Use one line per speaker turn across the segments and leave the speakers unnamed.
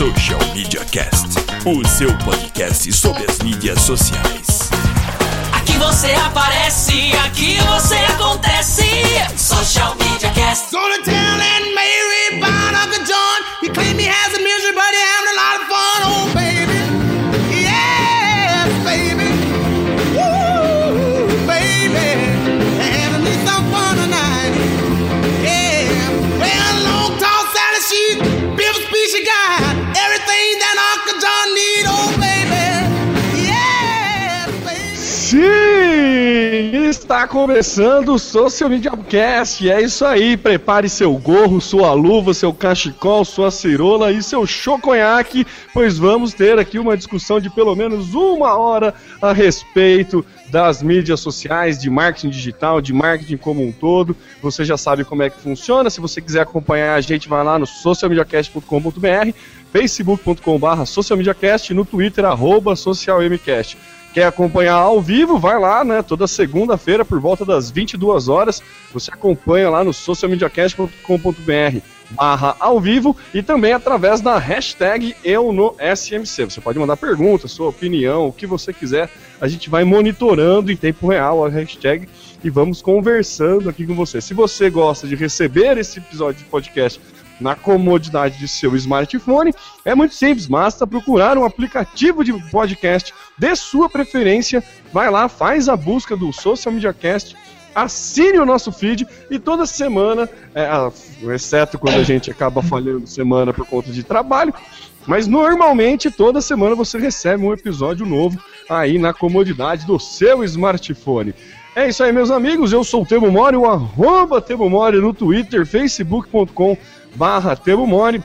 Social Media Cast, o seu podcast sobre as mídias sociais.
Aqui você aparece, aqui você acontece. Social Media Cast.
Gonna tell Aunt Mary about Uncle John. He claimed he has a misery, but he having a lot of fun. Oh, she. Oh.
Sim! Está começando o Social Media Cast. É isso aí. Prepare seu gorro, sua luva, seu cachecol, sua cirola e seu choconhaque, pois vamos ter aqui uma discussão de pelo menos uma hora a respeito das mídias sociais, de marketing digital, de marketing como um todo. Você já sabe como é que funciona. Se você quiser acompanhar a gente, vai lá no socialmediacast.com.br, facebook.com.br socialmediacast, no Twitter, arroba socialmcast. Quer acompanhar ao vivo? Vai lá, né? Toda segunda-feira, por volta das 22 horas, você acompanha lá no socialmediacast.com.br barra ao vivo e também através da hashtag eu no SMC. Você pode mandar perguntas, sua opinião, o que você quiser. A gente vai monitorando em tempo real a hashtag e vamos conversando aqui com você. Se você gosta de receber esse episódio de podcast na comodidade de seu smartphone, é muito simples, basta procurar um aplicativo de podcast de sua preferência, vai lá, faz a busca do Social Media Cast, assine o nosso feed e toda semana, é, ah, exceto quando a gente acaba falhando semana por conta de trabalho, mas normalmente toda semana você recebe um episódio novo aí na comodidade do seu smartphone. É isso aí, meus amigos. Eu sou o Temo Mori, o arroba Temo Mori no Twitter, facebook.com barra Temo Mori.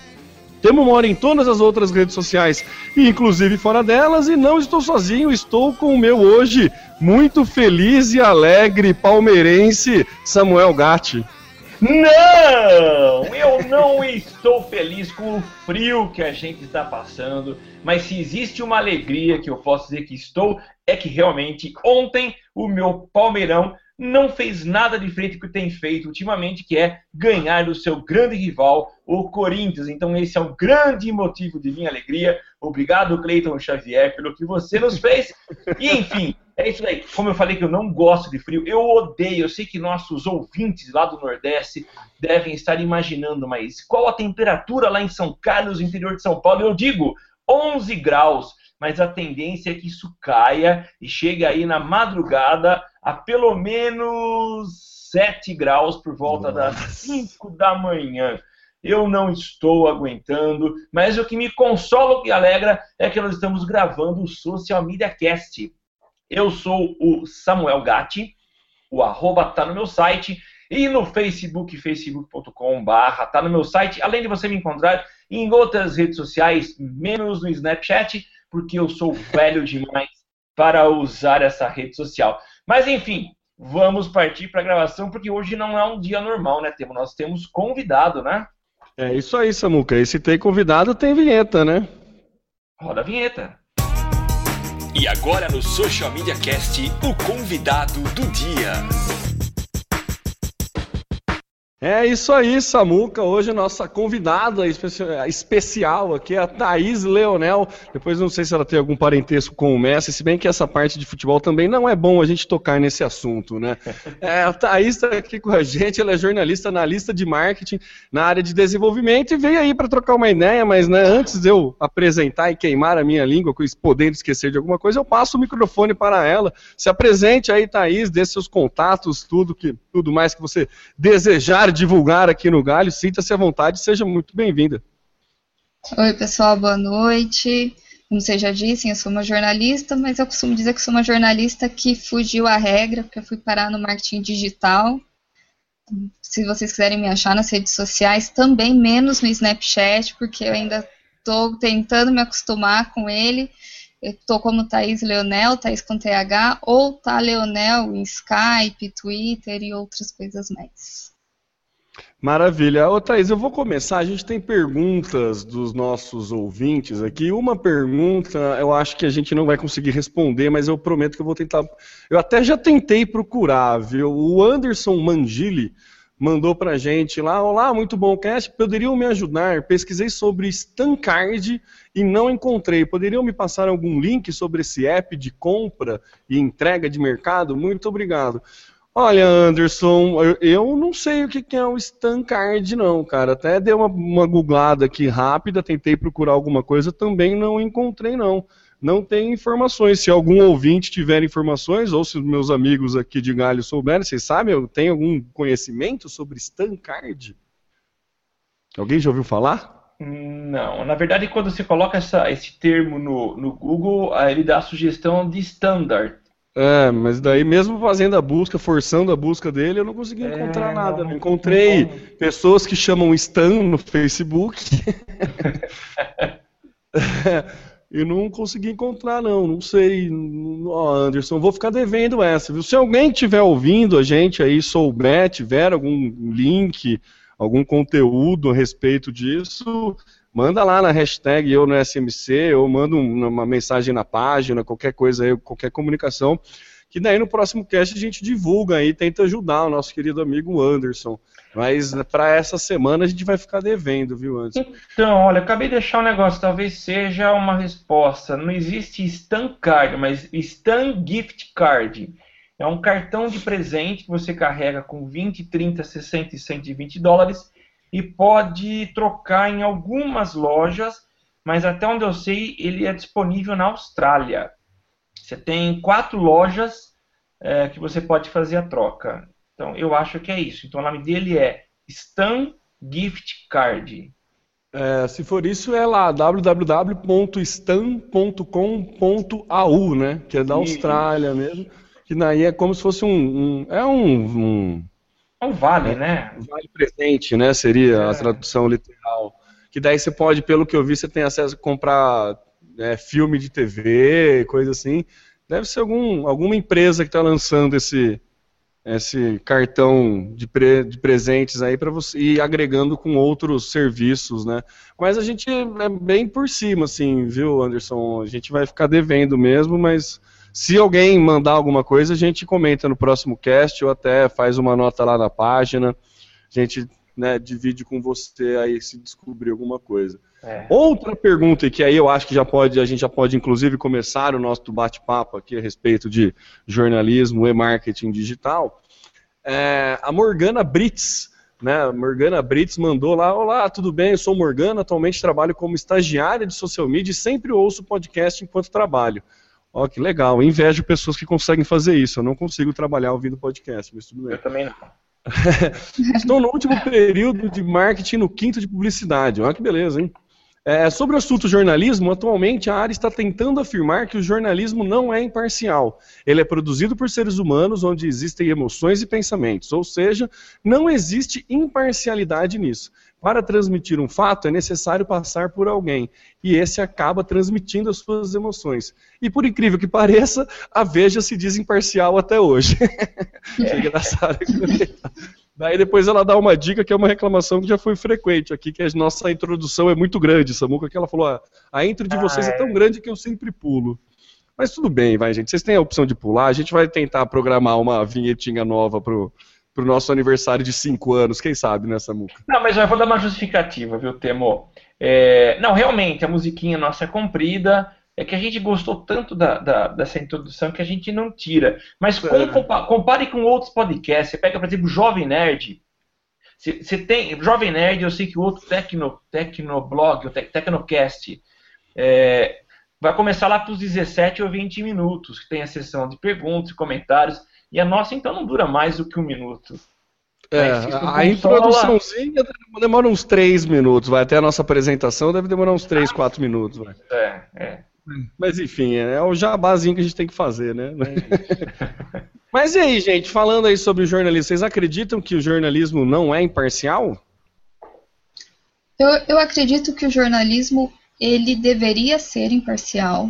Temo Mori em todas as outras redes sociais, inclusive fora delas, e não estou sozinho, estou com o meu hoje muito feliz e alegre palmeirense Samuel Gatti.
Não! Eu não estou feliz com o frio que a gente está passando, mas se existe uma alegria que eu posso dizer que estou, é que realmente ontem o meu Palmeirão não fez nada diferente do que tem feito ultimamente, que é ganhar do seu grande rival, o Corinthians. Então esse é um grande motivo de minha alegria. Obrigado, Cleiton Xavier, pelo que você nos fez. E enfim, é isso aí. Como eu falei que eu não gosto de frio, eu odeio. Eu sei que nossos ouvintes lá do Nordeste devem estar imaginando, mas qual a temperatura lá em São Carlos, interior de São Paulo? Eu digo 11 graus mas a tendência é que isso caia e chegue aí na madrugada a pelo menos 7 graus por volta Nossa. das 5 da manhã. Eu não estou aguentando, mas o que me consola e alegra é que nós estamos gravando o Social Media Cast. Eu sou o Samuel Gatti, o arroba tá no meu site, e no Facebook, facebook.com.br, tá no meu site, além de você me encontrar em outras redes sociais, menos no Snapchat, porque eu sou velho demais para usar essa rede social. Mas enfim, vamos partir para a gravação, porque hoje não é um dia normal, né, Temo? Nós temos convidado, né?
É isso aí, Samuca. E se tem convidado, tem vinheta, né?
Roda a vinheta.
E agora no Social Media Cast, o convidado do dia.
É isso aí, Samuca. Hoje nossa convidada especi especial aqui é a Thaís Leonel. Depois não sei se ela tem algum parentesco com o Messi, se bem que essa parte de futebol também não é bom a gente tocar nesse assunto, né? É, a Thaís está aqui com a gente, ela é jornalista analista de marketing na área de desenvolvimento e veio aí para trocar uma ideia, mas né, antes de eu apresentar e queimar a minha língua, podendo esquecer de alguma coisa, eu passo o microfone para ela. Se apresente aí, Thaís, dê seus contatos, tudo, que, tudo mais que você desejar divulgar aqui no Galho, sinta-se à vontade, seja muito bem-vinda.
Oi, pessoal, boa noite. Como vocês já disse, eu sou uma jornalista, mas eu costumo dizer que sou uma jornalista que fugiu à regra, porque eu fui parar no marketing digital. Se vocês quiserem me achar nas redes sociais, também menos no Snapchat, porque eu ainda estou tentando me acostumar com ele. Estou como Thaís Leonel, Thaís com TH, ou tá Leonel em Skype, Twitter e outras coisas mais.
Maravilha. Ô, Thaís, eu vou começar. A gente tem perguntas dos nossos ouvintes aqui. Uma pergunta eu acho que a gente não vai conseguir responder, mas eu prometo que eu vou tentar. Eu até já tentei procurar, viu? O Anderson Mangili mandou pra gente lá, olá, muito bom cast, poderiam me ajudar? Pesquisei sobre Stancard e não encontrei. Poderiam me passar algum link sobre esse app de compra e entrega de mercado? Muito obrigado. Olha, Anderson, eu não sei o que é o Stancard, não, cara. Até dei uma, uma googlada aqui rápida, tentei procurar alguma coisa, também não encontrei, não não tem informações. Se algum ouvinte tiver informações, ou se meus amigos aqui de Galho souberem, vocês sabem, tem algum conhecimento sobre Stancard? Alguém já ouviu falar?
Não, na verdade, quando você coloca essa, esse termo no, no Google, ele dá a sugestão de standard.
É, mas daí mesmo fazendo a busca, forçando a busca dele, eu não consegui é, encontrar nada. Não, Encontrei não. pessoas que chamam Stan no Facebook. e não consegui encontrar, não. Não sei. Ó, Anderson, vou ficar devendo essa. Viu? Se alguém estiver ouvindo a gente aí, souber, tiver algum link, algum conteúdo a respeito disso, manda lá na hashtag eu no SMC, ou manda uma mensagem na página, qualquer coisa aí, qualquer comunicação. Que daí no próximo cast a gente divulga aí, tenta ajudar o nosso querido amigo Anderson. Mas para essa semana a gente vai ficar devendo, viu, antes.
Então, olha, acabei de deixar um negócio, talvez seja uma resposta. Não existe Stan Card, mas Stan Gift Card. É um cartão de presente que você carrega com 20, 30, 60 e 120 dólares e pode trocar em algumas lojas, mas até onde eu sei, ele é disponível na Austrália. Você tem quatro lojas é, que você pode fazer a troca. Então, eu acho que é isso. Então, o nome dele é Stan Gift Card.
É, se for isso, é lá www.stan.com.au, né? Que é da Austrália mesmo. Que daí é como se fosse um. um é um, um.
É um vale, é, né?
Vale presente, né? Seria é. a tradução literal. Que daí você pode, pelo que eu vi, você tem acesso a comprar é, filme de TV, coisa assim. Deve ser algum, alguma empresa que está lançando esse, esse cartão de, pre, de presentes aí para você ir agregando com outros serviços, né? Mas a gente é bem por cima, assim, viu, Anderson? A gente vai ficar devendo mesmo, mas se alguém mandar alguma coisa, a gente comenta no próximo cast ou até faz uma nota lá na página. A gente né, divide com você aí se descobrir alguma coisa. É. Outra pergunta que aí eu acho que já pode, a gente já pode inclusive começar o nosso bate-papo aqui a respeito de jornalismo e marketing digital. É, a Morgana Brits, né? Morgana Brits mandou lá: Olá, tudo bem? Eu sou Morgana, atualmente trabalho como estagiária de social media e sempre ouço podcast enquanto trabalho. Ó, que legal. Invejo pessoas que conseguem fazer isso. Eu não consigo trabalhar ouvindo podcast, mas tudo bem.
Eu também não.
Estou no último período de marketing no quinto de publicidade. Olha que beleza, hein? É, sobre o assunto jornalismo, atualmente a área está tentando afirmar que o jornalismo não é imparcial. Ele é produzido por seres humanos onde existem emoções e pensamentos, ou seja, não existe imparcialidade nisso. Para transmitir um fato é necessário passar por alguém, e esse acaba transmitindo as suas emoções. E por incrível que pareça, a Veja se diz imparcial até hoje. É engraçado. Daí depois ela dá uma dica que é uma reclamação que já foi frequente aqui, que a nossa introdução é muito grande, Samuca, que ela falou, ah, a intro de vocês ah, é. é tão grande que eu sempre pulo. Mas tudo bem, vai, gente. Vocês têm a opção de pular. A gente vai tentar programar uma vinhetinha nova pro, pro nosso aniversário de 5 anos, quem sabe, né, Samuca?
Não, mas eu vou dar uma justificativa, viu, Temo? É... Não, realmente, a musiquinha nossa é comprida, é que a gente gostou tanto da, da, dessa introdução que a gente não tira. Mas é. compare com outros podcasts. Você pega, por exemplo, Jovem Nerd. Você tem. Jovem Nerd, eu sei que o outro Tecno, Tecnoblog, o Tecnocast, é, vai começar lá para os 17 ou 20 minutos, que tem a sessão de perguntas e comentários. E a nossa, então, não dura mais do que um minuto.
É, a introduçãozinha demora uns 3 minutos, vai até a nossa apresentação deve demorar uns 3, 4 minutos. Vai.
É, é.
Mas enfim, é o jabazinho que a gente tem que fazer, né? É Mas e aí, gente, falando aí sobre o jornalismo, vocês acreditam que o jornalismo não é imparcial?
Eu, eu acredito que o jornalismo ele deveria ser imparcial.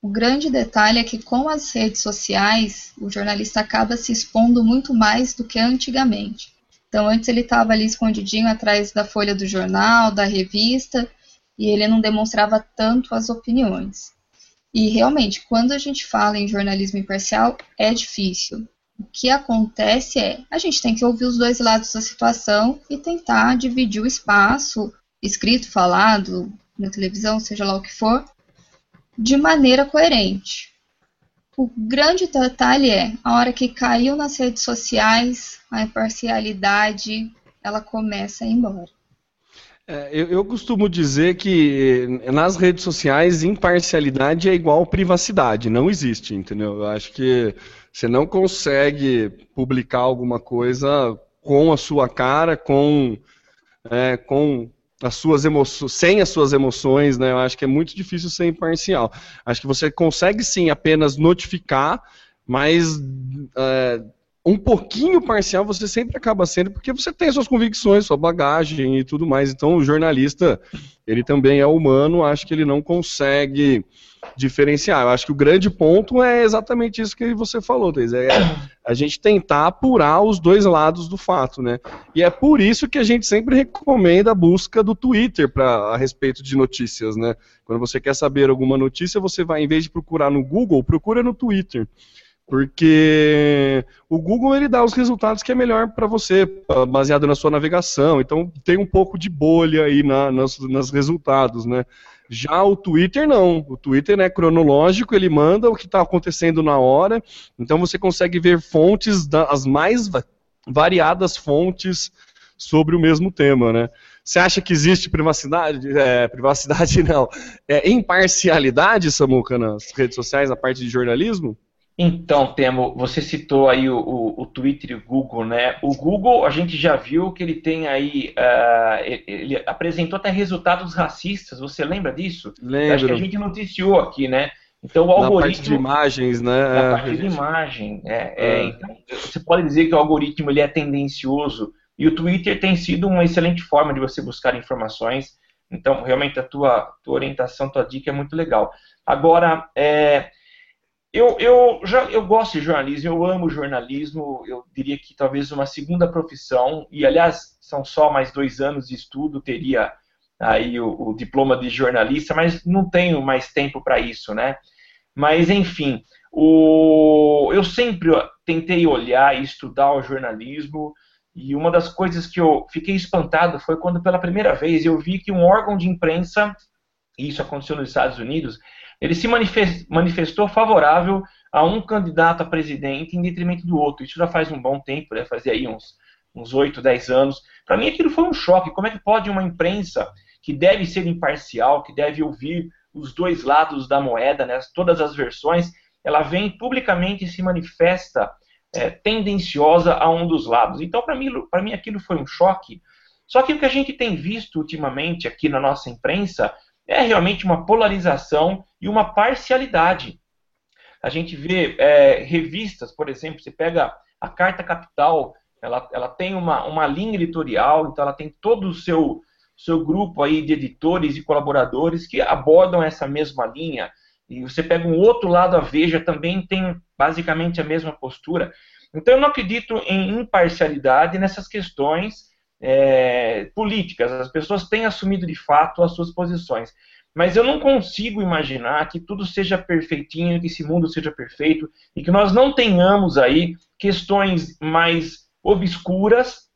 O grande detalhe é que com as redes sociais, o jornalista acaba se expondo muito mais do que antigamente. Então, antes ele estava ali escondidinho atrás da folha do jornal, da revista, e ele não demonstrava tanto as opiniões. E realmente, quando a gente fala em jornalismo imparcial, é difícil. O que acontece é, a gente tem que ouvir os dois lados da situação e tentar dividir o espaço, escrito, falado, na televisão, seja lá o que for, de maneira coerente. O grande detalhe é, a hora que caiu nas redes sociais, a imparcialidade, ela começa a ir embora.
É, eu, eu, costumo dizer que nas redes sociais imparcialidade é igual privacidade, não existe, entendeu? Eu acho que você não consegue publicar alguma coisa com a sua cara, com, é, com as suas emoções, sem as suas emoções, né? Eu acho que é muito difícil ser imparcial. Acho que você consegue sim apenas notificar, mas é, um pouquinho parcial você sempre acaba sendo, porque você tem suas convicções, sua bagagem e tudo mais. Então, o jornalista, ele também é humano, acho que ele não consegue diferenciar. Eu acho que o grande ponto é exatamente isso que você falou, Thais, é a gente tentar apurar os dois lados do fato, né? E é por isso que a gente sempre recomenda a busca do Twitter para a respeito de notícias, né? Quando você quer saber alguma notícia, você vai, em vez de procurar no Google, procura no Twitter porque o Google ele dá os resultados que é melhor para você, baseado na sua navegação. Então tem um pouco de bolha aí na, nas, nas resultados, né? Já o Twitter não. O Twitter é cronológico, ele manda o que está acontecendo na hora. Então você consegue ver fontes, as mais variadas fontes sobre o mesmo tema, né? Você acha que existe privacidade? É, privacidade não. É imparcialidade, Samuca, nas redes sociais, na parte de jornalismo?
Então, Temo, você citou aí o, o, o, Twitter e o Google, né? O Google, a gente já viu que ele tem aí, uh, ele apresentou até resultados racistas, você lembra disso?
Lembro.
Acho que a gente noticiou aqui, né? Então o algoritmo... Na parte
de imagens, né?
Na é, parte de imagem, é, é. Então, você pode dizer que o algoritmo ele é tendencioso, e o Twitter tem sido uma excelente forma de você buscar informações, então realmente a tua, tua orientação, tua dica é muito legal. Agora, é eu, eu, já, eu gosto de jornalismo, eu amo jornalismo, eu diria que talvez uma segunda profissão, e aliás, são só mais dois anos de estudo, teria aí o, o diploma de jornalista, mas não tenho mais tempo para isso, né? Mas, enfim, o, eu sempre tentei olhar e estudar o jornalismo, e uma das coisas que eu fiquei espantado foi quando, pela primeira vez, eu vi que um órgão de imprensa, e isso aconteceu nos Estados Unidos, ele se manifestou favorável a um candidato a presidente em detrimento do outro. Isso já faz um bom tempo, né? fazia aí uns, uns 8, 10 anos. Para mim aquilo foi um choque. Como é que pode uma imprensa que deve ser imparcial, que deve ouvir os dois lados da moeda, né? todas as versões, ela vem publicamente e se manifesta é, tendenciosa a um dos lados. Então, para mim, mim, aquilo foi um choque. Só que o que a gente tem visto ultimamente aqui na nossa imprensa é realmente uma polarização e uma parcialidade. A gente vê é, revistas, por exemplo, você pega a Carta Capital, ela, ela tem uma, uma linha editorial, então ela tem todo o seu, seu grupo aí de editores e colaboradores que abordam essa mesma linha. E você pega um outro lado, a Veja também tem basicamente a mesma postura. Então eu não acredito em imparcialidade nessas questões é, políticas. As pessoas têm assumido de fato as suas posições. Mas eu não consigo imaginar que tudo seja perfeitinho, que esse mundo seja perfeito e que nós não tenhamos aí questões mais obscuras,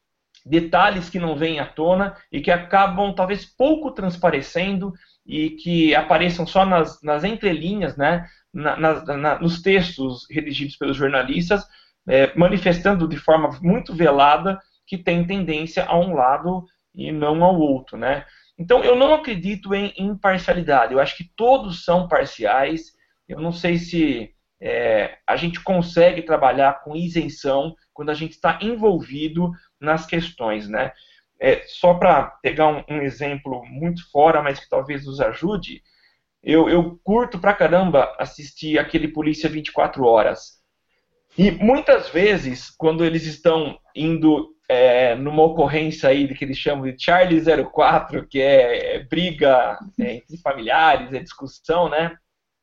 detalhes que não vêm à tona e que acabam talvez pouco transparecendo e que apareçam só nas, nas entrelinhas, né, na, na, na, nos textos redigidos pelos jornalistas, é, manifestando de forma muito velada que tem tendência a um lado e não ao outro, né? Então eu não acredito em imparcialidade. Eu acho que todos são parciais. Eu não sei se é, a gente consegue trabalhar com isenção quando a gente está envolvido nas questões, né? É, só para pegar um, um, exemplo muito fora, mas que talvez nos ajude, eu, eu curto pra caramba assistir aquele Polícia 24 Horas. E muitas vezes, quando eles estão indo é, numa ocorrência aí que eles chamam de Charlie 04, que é, é briga é, entre familiares, é discussão, né?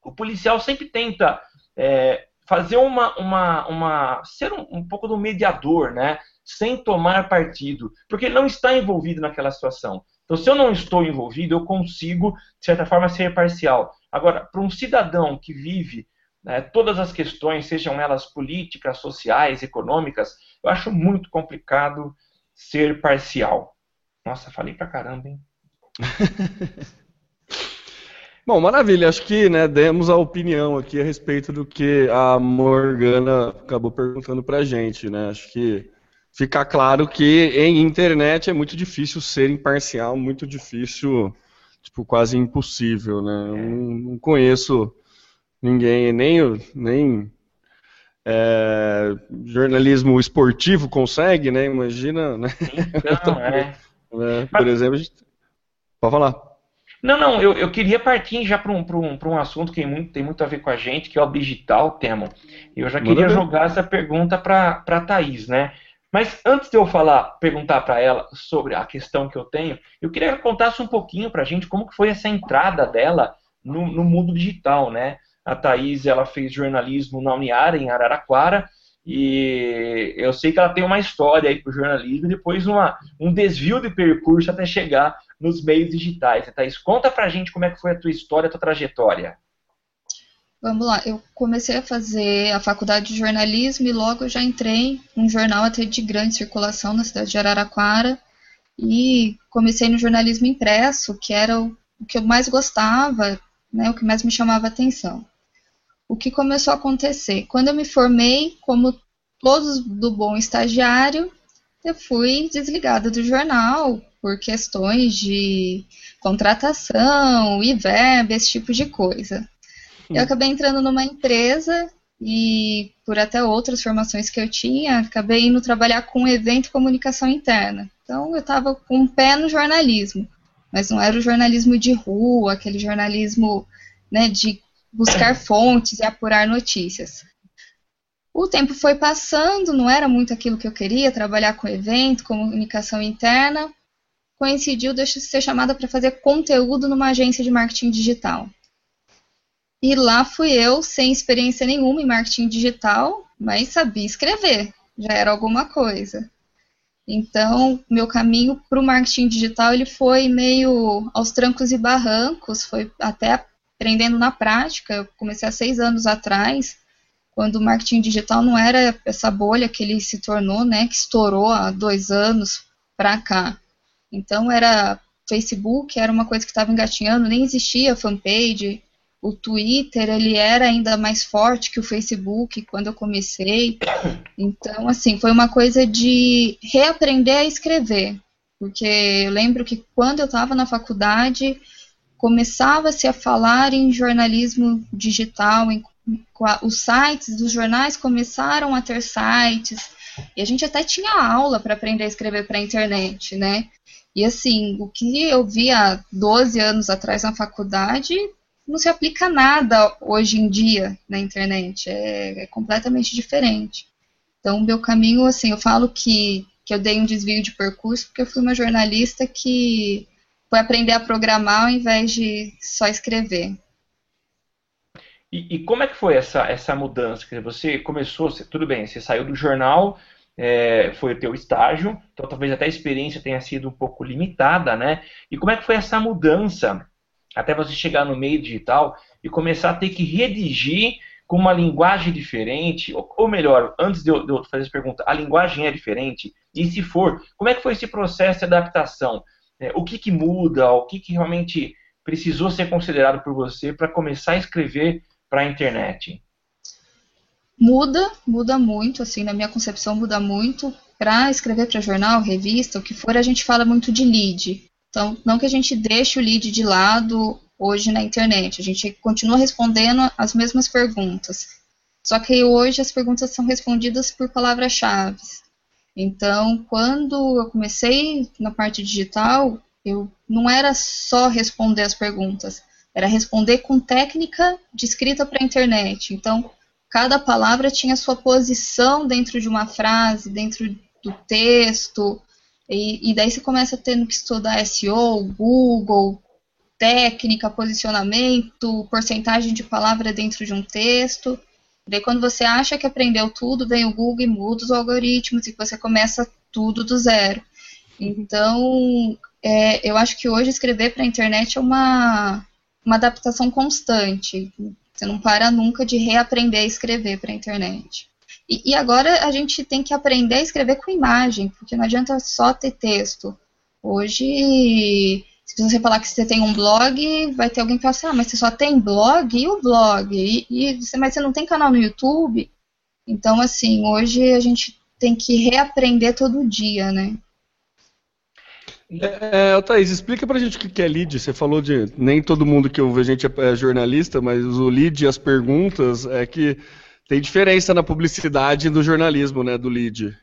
o policial sempre tenta é, fazer uma, uma, uma ser um, um, pouco do mediador, né? Sem tomar partido, porque ele não está envolvido naquela situação. Então, se eu não estou envolvido, eu consigo, de certa forma, ser parcial. Agora, para um cidadão que vive né, todas as questões, sejam elas políticas, sociais, econômicas, eu acho muito complicado ser parcial. Nossa, falei pra caramba, hein?
Bom, maravilha. Acho que né, demos a opinião aqui a respeito do que a Morgana acabou perguntando pra gente. Né? Acho que fica claro que em internet é muito difícil ser imparcial, muito difícil, tipo, quase impossível. Né? Eu não, não conheço ninguém, nem, nem é, jornalismo esportivo consegue, né? Imagina, né? Então, é. né? Por Mas... exemplo, gente... pode falar.
Não, não, eu, eu queria partir já para um, um, um assunto que tem muito, tem muito a ver com a gente, que é o digital, Temo. E eu já queria jogar essa pergunta para a Thaís, né? Mas antes de eu falar, perguntar para ela sobre a questão que eu tenho, eu queria que ela contasse um pouquinho para a gente como que foi essa entrada dela no, no mundo digital, né? A Thaís, ela fez jornalismo na Uniara, em Araraquara, e eu sei que ela tem uma história aí para o jornalismo e depois uma, um desvio de percurso até chegar nos meios digitais. Thaís, conta pra gente como é que foi a tua história, a tua trajetória.
Vamos lá, eu comecei a fazer a faculdade de jornalismo e logo já entrei num jornal até de grande circulação na cidade de Araraquara e comecei no jornalismo impresso, que era o, que eu mais gostava, né, o que mais me chamava a atenção o que começou a acontecer? Quando eu me formei, como todos do bom estagiário, eu fui desligada do jornal por questões de contratação verba, esse tipo de coisa. Eu acabei entrando numa empresa e, por até outras formações que eu tinha, acabei indo trabalhar com evento e comunicação interna. Então, eu estava com um pé no jornalismo, mas não era o jornalismo de rua, aquele jornalismo né, de buscar fontes e apurar notícias. O tempo foi passando, não era muito aquilo que eu queria, trabalhar com evento, comunicação interna. Coincidiu de ser chamada para fazer conteúdo numa agência de marketing digital. E lá fui eu, sem experiência nenhuma em marketing digital, mas sabia escrever, já era alguma coisa. Então, meu caminho para o marketing digital ele foi meio aos trancos e barrancos, foi até aprendendo na prática. Eu comecei há seis anos atrás, quando o marketing digital não era essa bolha que ele se tornou, né, que estourou há dois anos para cá. Então era Facebook, era uma coisa que estava engatinhando, nem existia fanpage. O Twitter, ele era ainda mais forte que o Facebook quando eu comecei. Então, assim, foi uma coisa de reaprender a escrever. Porque eu lembro que quando eu estava na faculdade, começava-se a falar em jornalismo digital, em, os sites dos jornais começaram a ter sites, e a gente até tinha aula para aprender a escrever para a internet, né? E assim, o que eu vi há 12 anos atrás na faculdade não se aplica nada hoje em dia na internet, é, é completamente diferente. Então, meu caminho, assim, eu falo que, que eu dei um desvio de percurso porque eu fui uma jornalista que foi aprender a programar ao invés de só escrever.
E, e como é que foi essa, essa mudança? Você começou, tudo bem, você saiu do jornal, é, foi o teu estágio, então talvez até a experiência tenha sido um pouco limitada, né? E como é que foi essa mudança até você chegar no meio digital e começar a ter que redigir com uma linguagem diferente, ou, ou melhor, antes de eu, de eu fazer essa pergunta, a linguagem é diferente? E se for, como é que foi esse processo de adaptação? É, o que, que muda, o que, que realmente precisou ser considerado por você para começar a escrever para a internet?
Muda, muda muito, assim, na minha concepção muda muito. Para escrever para jornal, revista, o que for, a gente fala muito de lead. Então, não que a gente deixe o lead de lado hoje na internet, a gente continua respondendo as mesmas perguntas. Só que hoje as perguntas são respondidas por palavras-chave. Então, quando eu comecei na parte digital, eu não era só responder as perguntas, era responder com técnica de escrita para a internet. Então, cada palavra tinha sua posição dentro de uma frase, dentro do texto, e, e daí você começa tendo que estudar SEO, Google, técnica, posicionamento, porcentagem de palavra dentro de um texto. Daí, quando você acha que aprendeu tudo, vem o Google e muda os algoritmos e você começa tudo do zero. Então, é, eu acho que hoje escrever para a internet é uma, uma adaptação constante. Você não para nunca de reaprender a escrever para a internet. E, e, agora a gente tem que aprender a escrever com imagem, porque não adianta só ter texto. Hoje se você falar que você tem um blog, vai ter alguém que fala assim, ah, mas você só tem blog? E o blog? E, e você, mas você não tem canal no YouTube? Então, assim, hoje a gente tem que reaprender todo dia, né?
É, é, Thaís, explica pra gente o que é lead. Você falou de nem todo mundo que ouve a gente é jornalista, mas o lead e as perguntas é que tem diferença na publicidade no jornalismo, né, do lead.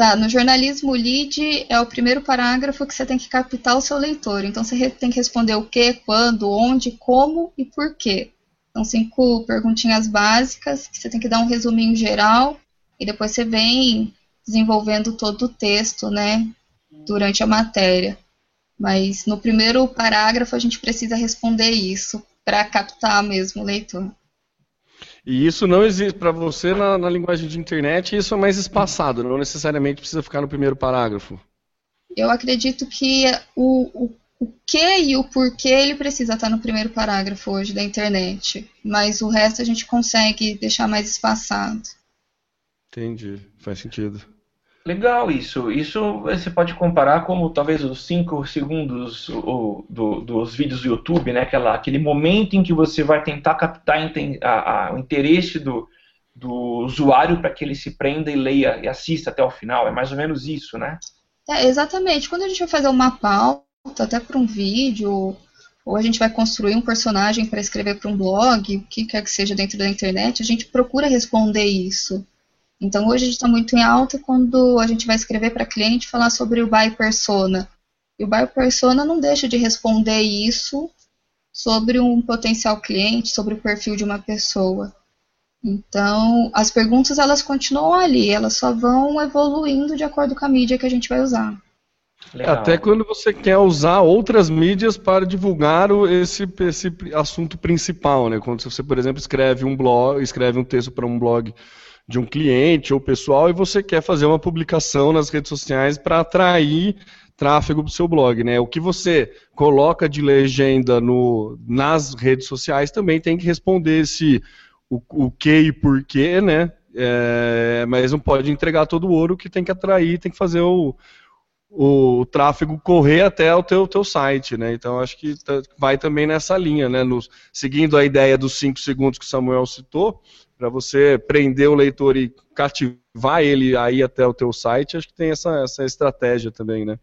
Tá, no jornalismo, o lead é o primeiro parágrafo que você tem que captar o seu leitor. Então, você tem que responder o que, quando, onde, como e por quê. São cinco perguntinhas básicas que você tem que dar um resuminho geral e depois você vem desenvolvendo todo o texto, né, durante a matéria. Mas no primeiro parágrafo a gente precisa responder isso para captar mesmo o leitor.
E isso não existe para você na, na, linguagem de internet, isso é mais espaçado, não necessariamente precisa ficar no primeiro parágrafo.
Eu acredito que o, o, o que e o porquê ele precisa estar no primeiro parágrafo hoje da internet, mas o resto a gente consegue deixar mais espaçado.
Entendi, faz sentido.
Legal isso. Isso você pode comparar como talvez os 5 segundos o, do, dos vídeos do YouTube, né? Aquela, aquele momento em que você vai tentar captar a, a, o interesse do, do usuário para que ele se prenda e leia e assista até o final. É mais ou menos isso, né?
É, exatamente. Quando a gente vai fazer uma pauta, até para um vídeo, ou a gente vai construir um personagem para escrever para um blog, o que quer que seja dentro da internet, a gente procura responder isso. Então hoje a gente está muito em alta quando a gente vai escrever para cliente falar sobre o buy persona. E o buy persona não deixa de responder isso sobre um potencial cliente, sobre o perfil de uma pessoa. Então, as perguntas elas continuam ali, elas só vão evoluindo de acordo com a mídia que a gente vai usar.
Legal. Até quando você quer usar outras mídias para divulgar esse, esse assunto principal, né? Quando você, por exemplo, escreve um blog, escreve um texto para um blog de um cliente ou pessoal e você quer fazer uma publicação nas redes sociais para atrair tráfego para o seu blog, né? O que você coloca de legenda no, nas redes sociais também tem que responder esse o, o que e porquê, né? É, mas não pode entregar todo o ouro que tem que atrair, tem que fazer o, o, tráfego correr até o teu, teu site, né? Então acho que vai também nessa linha, né? Nos, seguindo a ideia dos 5 segundos que o Samuel citou, para você prender o leitor e cativar ele aí até o teu site, acho que tem essa, essa estratégia também, né?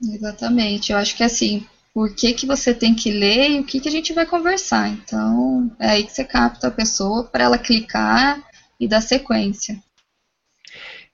Exatamente. Eu acho que assim, por que, que você tem que ler e o que, que a gente vai conversar. Então, é aí que você capta a pessoa para ela clicar e dar sequência.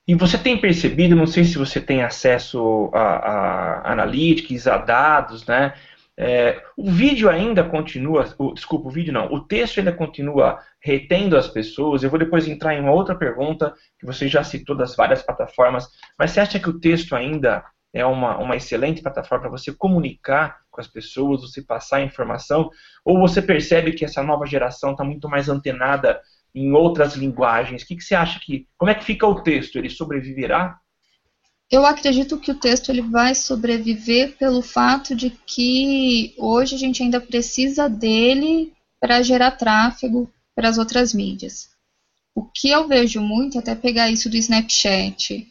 E você tem percebido, não sei se você tem acesso a, a analytics, a dados, né? É, o vídeo ainda continua, o, desculpa, o vídeo não, o texto ainda continua retendo as pessoas. Eu vou depois entrar em uma outra pergunta que você já citou das várias plataformas, mas você acha que o texto ainda é uma, uma excelente plataforma para você comunicar com as pessoas, você passar informação? Ou você percebe que essa nova geração está muito mais antenada em outras linguagens? O que, que você acha que. Como é que fica o texto? Ele sobreviverá?
Eu acredito que o texto ele vai sobreviver pelo fato de que hoje a gente ainda precisa dele para gerar tráfego para as outras mídias. O que eu vejo muito, até pegar isso do Snapchat.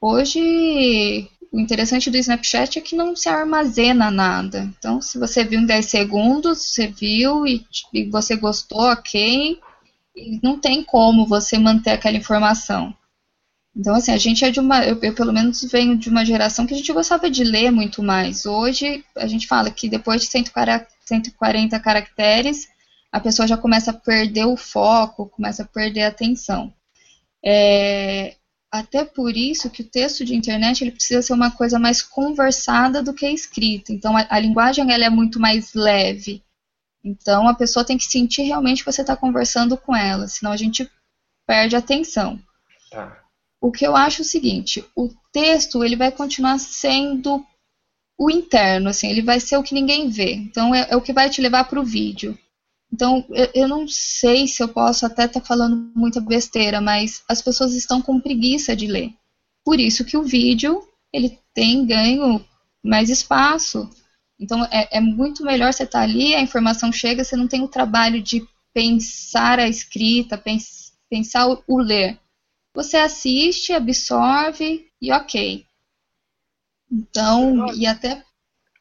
Hoje, o interessante do Snapchat é que não se armazena nada. Então, se você viu em 10 segundos, você viu e, e você gostou, ok. E não tem como você manter aquela informação. Então, assim, a gente é de uma. Eu, eu, pelo menos, venho de uma geração que a gente gostava de ler muito mais. Hoje, a gente fala que depois de 140 caracteres, a pessoa já começa a perder o foco, começa a perder a atenção. É, até por isso que o texto de internet ele precisa ser uma coisa mais conversada do que escrita. Então, a, a linguagem ela é muito mais leve. Então, a pessoa tem que sentir realmente que você está conversando com ela, senão a gente perde a atenção. Tá. O que eu acho é o seguinte, o texto ele vai continuar sendo o interno, assim, ele vai ser o que ninguém vê. Então é, é o que vai te levar para o vídeo. Então eu, eu, não sei se eu posso até estar tá falando muita besteira, mas as pessoas estão com preguiça de ler. Por isso que o vídeo ele tem ganho mais espaço. Então é, é muito melhor você estar tá ali, a informação chega, você não tem o trabalho de pensar a escrita, pens, pensar o, o ler. Você assiste, absorve e ok. Então, e até.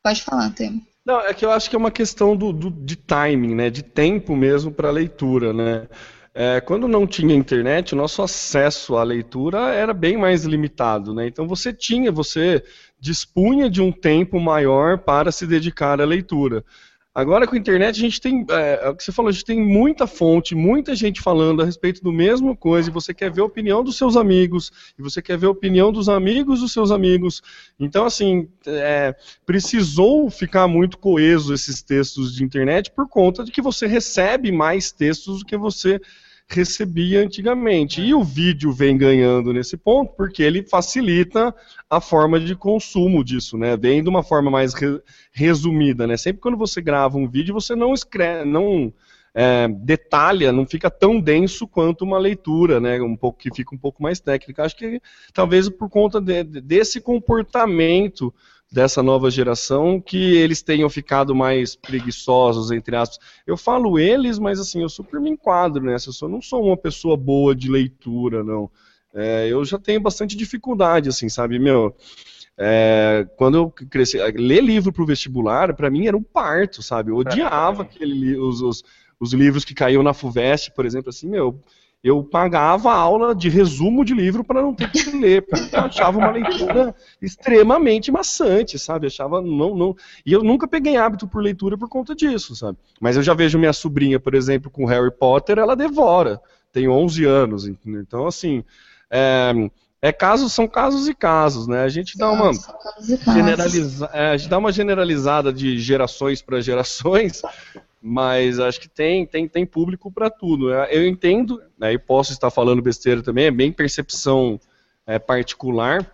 Pode falar, Temo.
Não, é que eu acho que é uma questão do, do de timing, né? De tempo mesmo para a leitura, né? É, quando não tinha internet, o nosso acesso à leitura era bem mais limitado, né? Então você tinha, você dispunha de um tempo maior para se dedicar à leitura. Agora com a internet a gente tem, é, é, o que você falou, a gente tem muita fonte, muita gente falando a respeito do mesmo coisa, e você quer ver a opinião dos seus amigos, e você quer ver a opinião dos amigos dos seus amigos. Então, assim, é, precisou ficar muito coeso esses textos de internet por conta de que você recebe mais textos do que você recebia antigamente. E o vídeo vem ganhando nesse ponto porque ele facilita a forma de consumo disso, né? Vem de uma forma mais re resumida, né? Sempre quando você grava um vídeo, você não escreve, não é, detalha, não fica tão denso quanto uma leitura, né? Um pouco que fica um pouco mais técnica. Acho que talvez por conta de, desse comportamento dessa nova geração que eles tenham ficado mais preguiçosos, entre aspas. Eu falo eles, mas assim, eu super me enquadro nessa. Eu não sou uma pessoa boa de leitura, não. É, eu já tenho bastante dificuldade, assim, sabe, meu. É, quando eu cresci, ler livro para o vestibular, para mim era um parto, sabe? Eu odiava aquele, os, os, os livros que caíam na FUVEST, por exemplo, assim, meu eu pagava aula de resumo de livro para não ter que ler, porque eu achava uma leitura extremamente maçante, sabe? achava não, não. E eu nunca peguei hábito por leitura por conta disso, sabe? Mas eu já vejo minha sobrinha, por exemplo, com Harry Potter, ela devora. Tem 11 anos, entendeu? então assim, é, é casos, são casos e casos, né? A gente dá uma generaliza, é, a gente dá uma generalizada de gerações para gerações, mas acho que tem, tem, tem público para tudo. É, eu entendo, né, e posso estar falando besteira também, é bem percepção é, particular,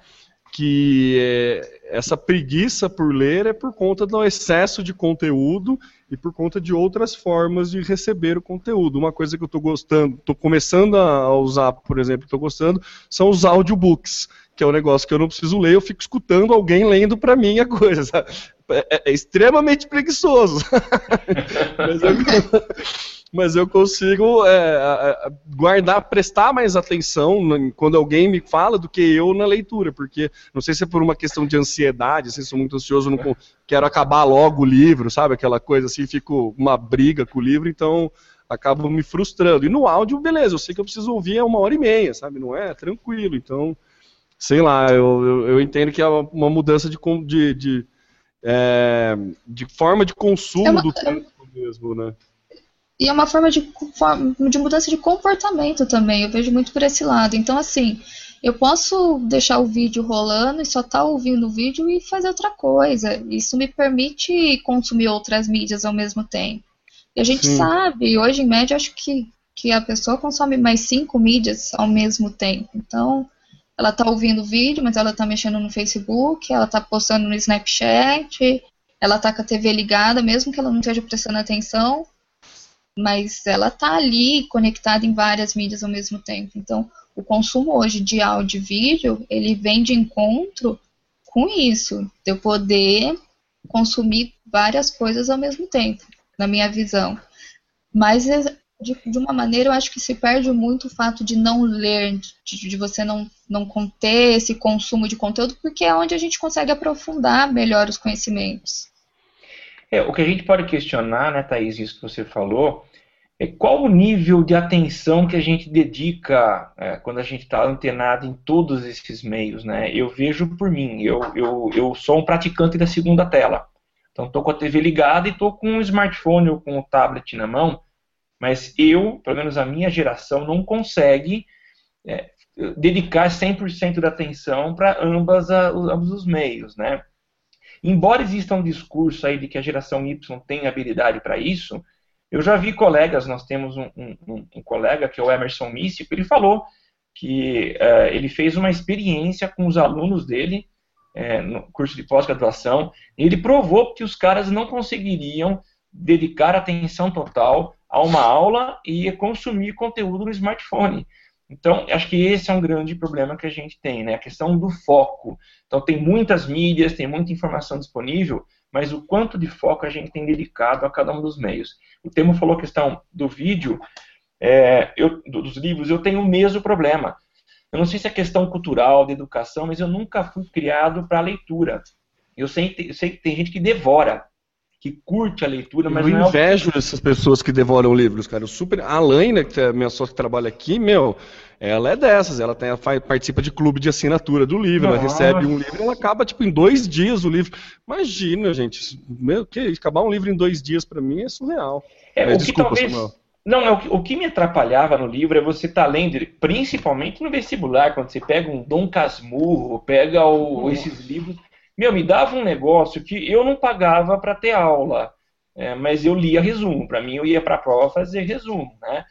que é, essa preguiça por ler é por conta do excesso de conteúdo e por conta de outras formas de receber o conteúdo. Uma coisa que eu estou gostando, estou começando a usar, por exemplo, estou gostando, são os audiobooks, que é um negócio que eu não preciso ler, eu fico escutando alguém lendo para mim a coisa. É, é, é extremamente preguiçoso. mas, eu, mas, eu, consigo é, guardar, prestar mais atenção quando alguém me fala do que eu na leitura, porque não sei se é por uma questão de ansiedade, se sou muito ansioso, não quero acabar logo o livro, sabe? Aquela coisa assim, fico uma briga com o livro, então acabo me frustrando. E no áudio, beleza, eu sei que eu preciso ouvir uma hora e meia, sabe? Não é? Tranquilo. Então, sei lá, eu, eu, eu entendo que é uma mudança de, de, de é, de forma de consumo é uma, do tempo mesmo, né?
E é uma forma de, de mudança de comportamento também, eu vejo muito por esse lado. Então, assim, eu posso deixar o vídeo rolando e só estar tá ouvindo o vídeo e fazer outra coisa. Isso me permite consumir outras mídias ao mesmo tempo. E a gente Sim. sabe, hoje em média, acho que, que a pessoa consome mais cinco mídias ao mesmo tempo. Então, ela tá ouvindo o vídeo, mas ela tá mexendo no Facebook, ela tá postando no Snapchat, ela tá com a TV ligada, mesmo que ela não esteja prestando atenção, mas ela tá ali conectada em várias mídias ao mesmo tempo. Então, o consumo hoje de áudio e vídeo, ele vem de encontro com isso, de eu poder consumir várias coisas ao mesmo tempo, na minha visão. Mas de, de, uma maneira, eu acho que se perde muito o fato de não ler, de, de, você não, não conter esse consumo de conteúdo, porque é onde a gente consegue aprofundar melhor os conhecimentos.
É, o que a gente pode questionar, né, Thaís, isso que você falou, é qual o nível de atenção que a gente dedica é, quando a gente está antenado em todos esses meios, né? Eu vejo por mim, eu, eu, eu sou um praticante da segunda tela. Então, estou com a TV ligada e estou com o smartphone ou com o tablet na mão, mas eu, pelo menos a minha geração, não consegue é, dedicar 100% da atenção para ambas ambos os meios, né? Embora exista um discurso aí de que a geração Y tem habilidade para isso, eu já vi colegas, nós temos um, um, um, colega que é o Emerson Místico, ele falou que uh, ele fez uma experiência com os alunos dele é, no curso de pós-graduação, ele provou que os caras não conseguiriam dedicar atenção total a uma aula e consumir conteúdo no smartphone. Então, acho que esse é um grande problema que a gente tem, né? A questão do foco. Então, tem muitas mídias, tem muita informação disponível, mas o quanto de foco a gente tem dedicado a cada um dos meios. O Temo falou a questão do vídeo, é, eu, dos livros, eu tenho o mesmo problema. Eu não sei se é questão cultural, de educação, mas eu nunca fui criado para leitura. Eu sei, eu sei que tem gente que devora que curte a leitura, mas
eu
não é
invejo essas pessoas que devoram livros, cara. Eu super, a Alain, né, que é minha sócia que trabalha aqui, meu, ela é dessas. Ela tem, participa de clube de assinatura do livro. Nossa. Ela recebe um livro, ela acaba tipo em dois dias o livro. Imagina, gente, meu, que acabar um livro em dois dias para mim é surreal.
É, mas, o desculpa, que talvez, Não, é o, que, o que me atrapalhava no livro é você estar tá lendo, principalmente no vestibular, quando você pega um Dom Casmurro, pega o, esses livros meu, me dava um negócio que eu não pagava para ter aula, é, mas eu lia resumo. Para mim, eu ia para a prova fazer resumo, né?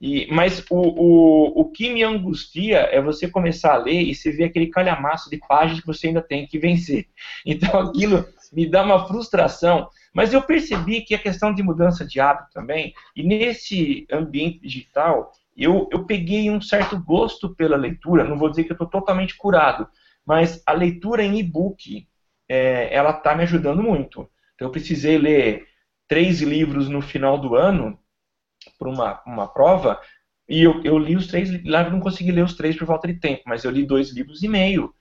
E, mas o, o, o que me angustia é você começar a ler e você ver aquele calhamaço de páginas que você ainda tem que vencer. Então aquilo me dá uma frustração. Mas eu percebi que a questão de mudança de hábito também, e nesse ambiente digital, eu, eu peguei um certo gosto pela leitura. Não vou dizer que eu estou totalmente curado, mas a leitura em e-book é, ela está me ajudando muito. Então, eu precisei ler três livros no final do ano para uma, uma prova e eu, eu li os três, lá eu não consegui ler os três por falta de tempo, mas eu li dois livros e meio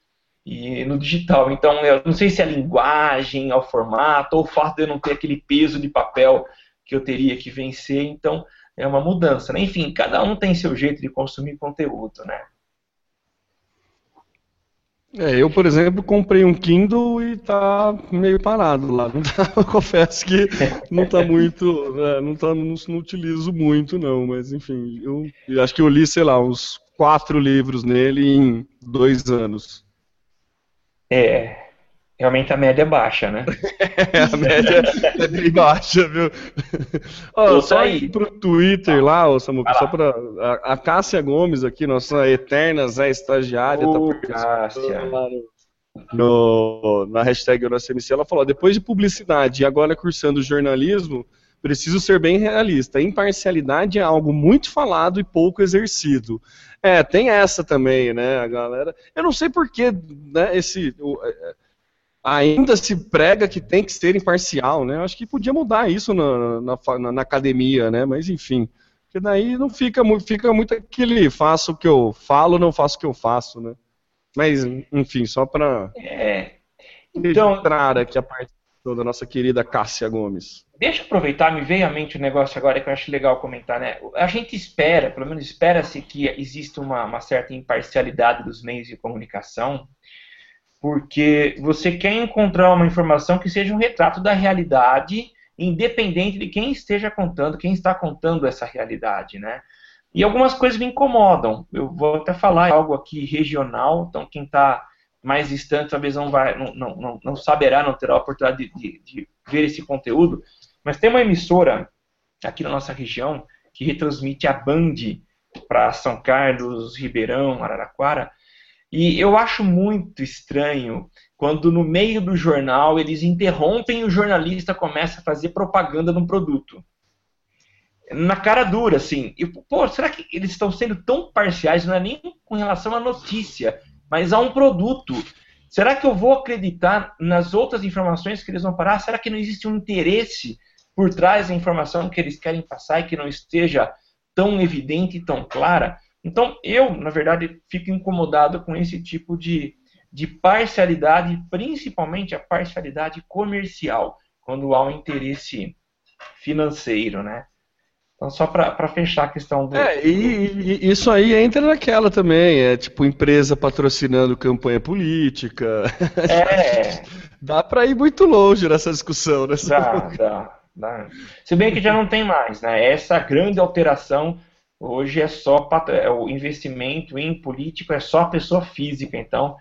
e no digital. Então, eu não sei se é a linguagem, é o formato, ou o fato de eu não ter aquele peso de papel que eu teria que vencer, então é uma mudança. Né? Enfim, cada um tem seu jeito de consumir conteúdo, né?
É, eu, por exemplo, comprei um Kindle e tá meio parado lá. Tá, eu confesso que não tá muito. É, não, tá, não, não, utilizo muito, não. Mas enfim, eu, eu, acho que eu li, sei lá, uns quatro livros nele em dois anos.
É realmente a média é baixa, né?
é, a média é bem baixa, viu? oh, só aí pro Twitter lá, ô, Samuca, só pra. A, a, Cássia Gomes aqui, nossa eterna Zé Estagiária,
tá Cássia.
No, na hashtag NoSMC, ela falou: depois de publicidade e agora cursando jornalismo, preciso ser bem realista. Imparcialidade é algo muito falado e pouco exercido. É, tem essa também, né, a galera. Eu não sei porquê, né, esse. O, ainda se prega que tem que ser imparcial, né? Eu acho que podia mudar isso na, na, na, academia, né? Mas enfim, porque daí não fica, fica muito aquele faço o que eu falo, não faço o que eu faço, né? Mas enfim, só para
é.
então entrar aqui a parte da nossa querida Cássia Gomes.
Deixa eu aproveitar, me veio à mente um negócio agora que eu acho legal comentar, né? A gente espera, pelo menos espera-se que exista uma, uma certa imparcialidade dos meios de comunicação, porque você quer encontrar uma informação que seja um retrato da realidade, independente de quem esteja contando, quem está contando essa realidade, né? E algumas coisas me incomodam. Eu vou até falar algo aqui regional, então quem está mais distante talvez não, vai, não, não, não, saberá, não terá a oportunidade de, de, de ver esse conteúdo. Mas tem uma emissora aqui na nossa região que retransmite a Band para São Carlos, Ribeirão, Araraquara, e eu acho muito estranho quando no meio do jornal eles interrompem e o jornalista começa a fazer propaganda de um produto. Na cara dura, assim. E, pô, será que eles estão sendo tão parciais? Não é nem com relação à notícia, mas a um produto. Será que eu vou acreditar nas outras informações que eles vão parar? Será que não existe um interesse por trás da informação que eles querem passar e que não esteja tão evidente e tão clara? Então, eu, na verdade, fico incomodado com esse tipo de, de parcialidade, principalmente a parcialidade comercial, quando há um interesse financeiro, né? Então, só para fechar a questão do.
É, e, e, isso aí entra naquela também, é tipo empresa patrocinando campanha política.
É.
dá para ir muito longe nessa discussão, né?
Dá, dá, dá. Se bem que já não tem mais, né? Essa grande alteração Hoje é só é, o investimento em político é só pessoa física, então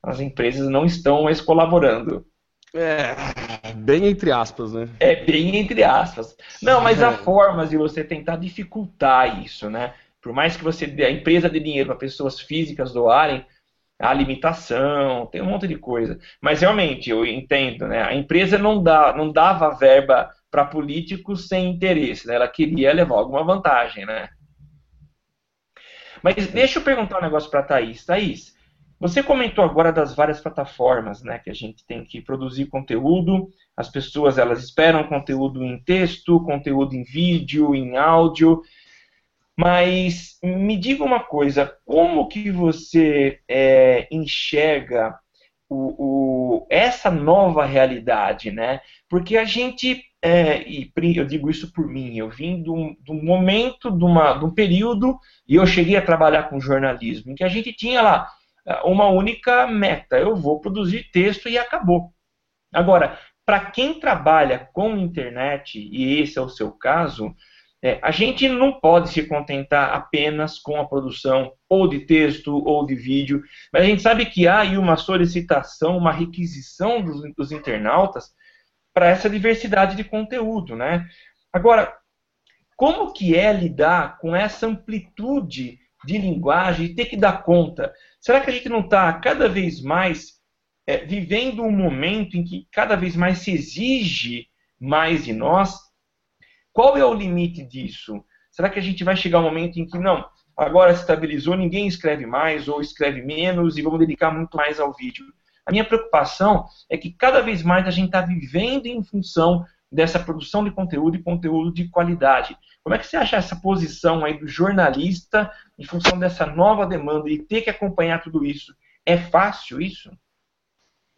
as empresas não estão mais colaborando.
É, bem entre aspas, né?
É bem entre aspas. Não, mas há é. formas de você tentar dificultar isso, né? Por mais que você a empresa dê dinheiro para pessoas físicas doarem, a limitação, tem um monte de coisa. Mas realmente, eu entendo, né? A empresa não, dá, não dava verba para políticos sem interesse, né? Ela queria levar alguma vantagem, né? Mas deixa eu perguntar um negócio para a Thaís. Thaís, você comentou agora das várias plataformas, né, que a gente tem que produzir conteúdo. As pessoas elas esperam conteúdo em texto, conteúdo em vídeo, em áudio. Mas me diga uma coisa, como que você é, enxerga o, o, essa nova realidade, né? Porque a gente, é, e eu digo isso por mim, eu vim de um, de um momento, de, uma, de um período, e eu cheguei a trabalhar com jornalismo, em que a gente tinha lá é, uma única meta, eu vou produzir texto e acabou. Agora, para quem trabalha com internet, e esse é o seu caso, é, a gente não pode se contentar apenas com a produção ou de texto ou de vídeo, mas a gente sabe que há aí uma solicitação, uma requisição dos, dos internautas para essa diversidade de conteúdo, né? Agora, como que é lidar com essa amplitude de linguagem e ter que dar conta? Será que a gente não está cada vez mais é, vivendo um momento em que cada vez mais se exige mais de nós? Qual é o limite disso? Será que a gente vai chegar um momento em que não, agora se estabilizou, ninguém escreve mais ou escreve menos e vamos dedicar muito mais ao vídeo? A minha preocupação é que cada vez mais a gente está vivendo em função dessa produção de conteúdo e conteúdo de qualidade. Como é que você acha essa posição aí do jornalista em função dessa nova demanda e ter que acompanhar tudo isso? É fácil isso?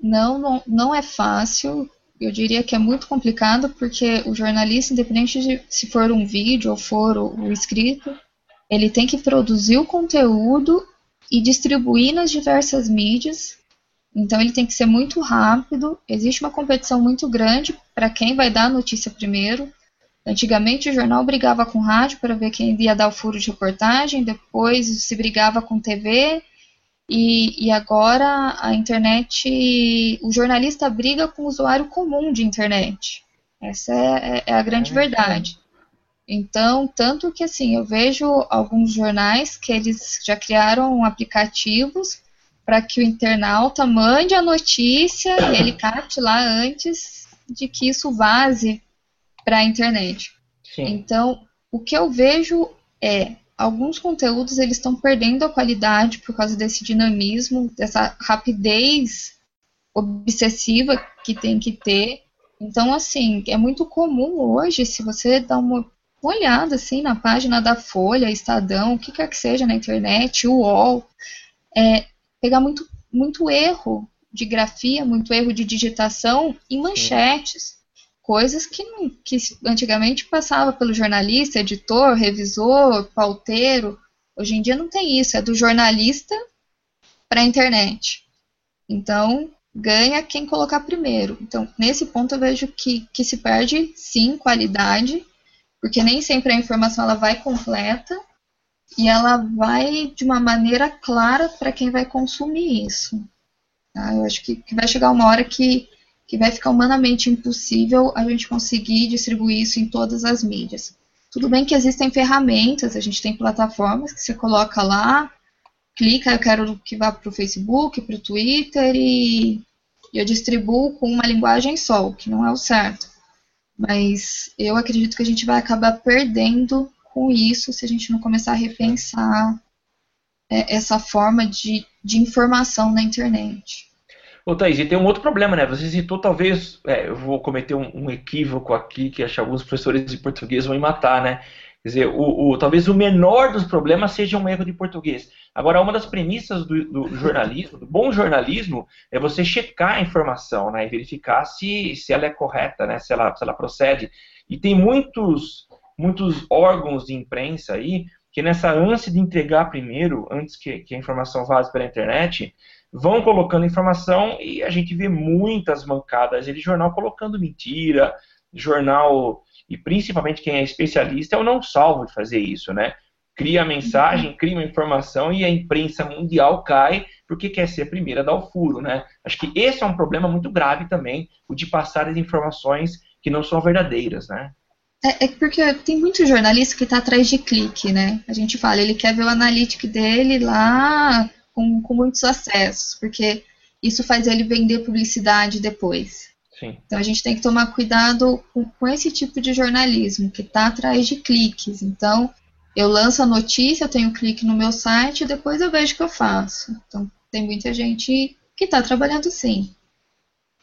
Não, não, não é fácil eu diria que é muito complicado porque o jornalista, independente de se for um vídeo ou for o, o escrito, ele tem que produzir o conteúdo e distribuir nas diversas mídias. Então ele tem que ser muito rápido. Existe uma competição muito grande para quem vai dar a notícia primeiro. Antigamente o jornal brigava com o rádio para ver quem ia dar o furo de reportagem, depois se brigava com TV, e, e agora a internet, o jornalista briga com o usuário comum de internet. Essa é, é, é a grande é, verdade. Então, tanto que assim, eu vejo alguns jornais que eles já criaram aplicativos para que o internauta mande a notícia e ele capte lá antes de que isso vaze para a internet. Sim. Então, o que eu vejo é alguns conteúdos eles estão perdendo a qualidade por causa desse dinamismo, dessa rapidez obsessiva que tem que ter. Então, assim, é muito comum hoje, se você dá uma olhada assim na página da Folha, Estadão, o que quer que seja na internet, o UOL, é, pegar muito, muito erro de grafia, muito erro de digitação em manchetes coisas que, que antigamente passava pelo jornalista, editor, revisor, pauteiro. Hoje em dia não tem isso, é do jornalista para a internet. Então, ganha quem colocar primeiro. Então, nesse ponto eu vejo que, que se perde, sim, qualidade, porque nem sempre a informação ela vai completa e ela vai de uma maneira clara para quem vai consumir isso. Tá? Eu acho que, que vai chegar uma hora que que vai ficar humanamente impossível a gente conseguir distribuir isso em todas as mídias. Tudo bem que existem ferramentas, a gente tem plataformas que você coloca lá, clica, eu quero que vá para o Facebook, para o Twitter e, eu distribuo com uma linguagem só, o que não é o certo. Mas eu acredito que a gente vai acabar perdendo com isso se a gente não começar a repensar é, essa forma de, de informação na internet.
Ô, Thaís, e tem um outro problema, né? Você citou, talvez, é, eu vou cometer um, um, equívoco aqui, que acho que alguns professores de português vão me matar, né? Quer dizer, o, o, talvez o menor dos problemas seja um erro de português. Agora, uma das premissas do, do jornalismo, do bom jornalismo, é você checar a informação, né? E verificar se, se ela é correta, né? Se ela, se ela procede. E tem muitos, muitos órgãos de imprensa aí que nessa ânsia de entregar primeiro, antes que, que a informação vaze pela internet, vão colocando informação e a gente vê muitas mancadas de jornal colocando mentira, jornal, e principalmente quem é especialista, eu não salvo de fazer isso, né? Cria a mensagem, uhum. cria uma informação e a imprensa mundial cai porque quer ser a primeira a dar o furo, né? Acho que esse é um problema muito grave também, o de passar as informações que não são verdadeiras, né?
É, é porque tem muito jornalista que está atrás de clique, né? A gente fala, ele quer ver o analítico dele lá com, com muitos acessos, porque isso faz ele vender publicidade depois.
Sim.
Então a gente tem que tomar cuidado com, com esse tipo de jornalismo que está atrás de cliques. Então eu lanço a notícia, eu tenho clique no meu site e depois eu vejo o que eu faço. Então tem muita gente que está trabalhando sim.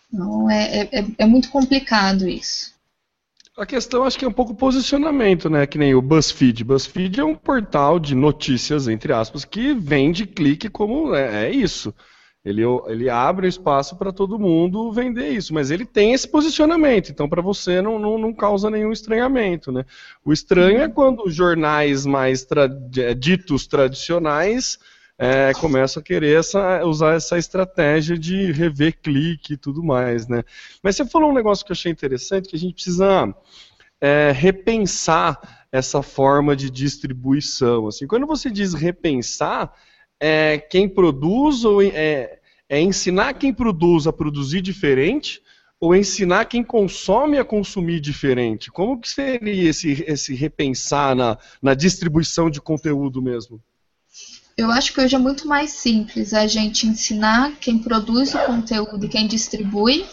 Então é, é, é muito complicado isso.
A questão acho que é um pouco posicionamento, né? Que nem o BuzzFeed. BuzzFeed é um portal de notícias, entre aspas, que vende clique como é, é isso. Ele, ele abre espaço para todo mundo vender isso, mas ele tem esse posicionamento, então para você não, não, não, causa nenhum estranhamento. Né? O estranho é quando jornais mais tra ditos tradicionais é, a querer essa, usar essa estratégia de rever clique e tudo mais. Né? Mas você falou um negócio que eu achei interessante, que a gente precisa é, repensar essa forma de distribuição. Assim, quando você diz repensar, é quem produz ou é, é ensinar quem produz a produzir diferente ou ensinar quem consome a consumir diferente? Como que seria esse, esse repensar na, na distribuição de conteúdo mesmo?
Eu acho que hoje é muito mais simples a gente ensinar quem produz o conteúdo e quem distribui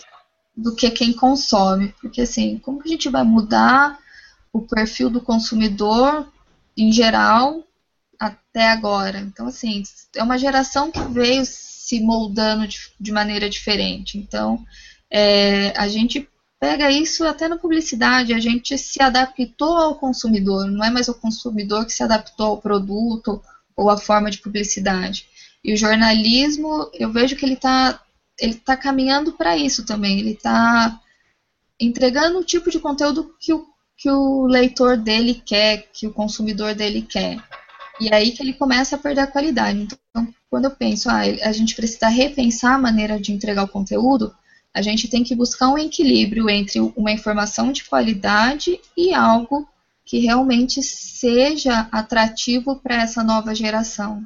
do que quem consome. Porque assim, como que a gente vai mudar o perfil do consumidor em geral até agora. Então, assim, é uma geração que veio se moldando de, de maneira diferente. Então, é, a gente pega isso até na publicidade, a gente se adaptou ao consumidor, não é mais o consumidor que se adaptou ao produto ou à forma de publicidade. E o jornalismo, eu vejo que ele está ele tá caminhando para isso também, ele está entregando o tipo de conteúdo que o, que o leitor dele quer, que o consumidor dele quer. E aí que ele começa a perder a qualidade. Então, quando eu penso, ah, a gente precisa repensar a maneira de entregar o conteúdo, a gente tem que buscar um equilíbrio entre uma informação de qualidade e algo que realmente seja atrativo para essa nova geração.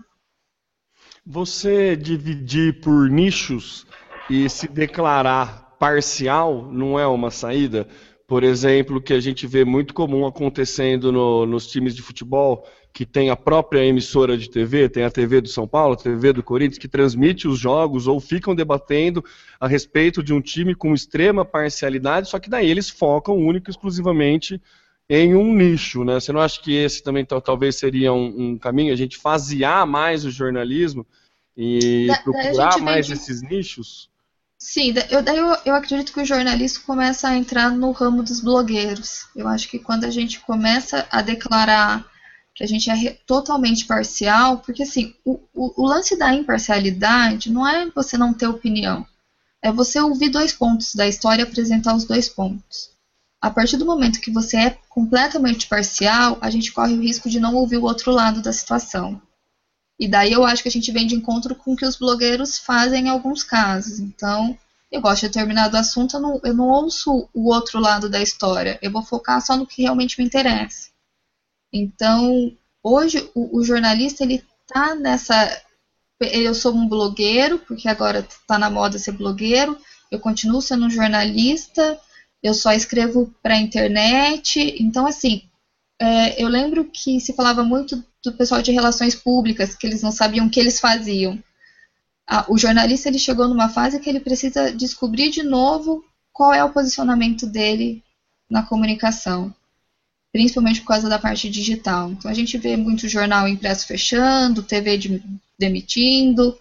Você dividir por nichos e se declarar parcial não é uma saída? Por exemplo, que a gente vê muito comum acontecendo no, nos times de futebol, que tem a própria emissora de TV, tem a TV do São Paulo, a TV do Corinthians, que transmite os jogos ou ficam debatendo a respeito de um time com extrema parcialidade, só que daí eles focam único e exclusivamente em um nicho, né? Você não acha que esse também talvez seria um, um caminho, a gente fasear mais o jornalismo e da, procurar mais vende... esses nichos?
Sim, eu, daí eu, eu acredito que o jornalismo começa a entrar no ramo dos blogueiros. Eu acho que quando a gente começa a declarar que a gente é totalmente parcial, porque assim, o, o, o, lance da imparcialidade não é você não ter opinião, é você ouvir dois pontos da história e apresentar os dois pontos. A partir do momento que você é completamente parcial, a gente corre o risco de não ouvir o outro lado da situação. E daí eu acho que a gente vem de encontro com o que os blogueiros fazem em alguns casos. Então, eu gosto de determinado assunto, eu não, eu não ouço o outro lado da história. Eu vou focar só no que realmente me interessa. Então, hoje o, o jornalista ele tá nessa eu sou um blogueiro, porque agora está na moda ser blogueiro, eu continuo sendo um jornalista, eu só escrevo para a internet. Então, assim, é, eu lembro que se falava muito do pessoal de relações públicas, que eles não sabiam o que eles faziam. Ah, o jornalista ele chegou numa fase que ele precisa descobrir de novo qual é o posicionamento dele na comunicação principalmente por causa da parte digital. Então a gente vê muito jornal impresso fechando, TV de, demitindo,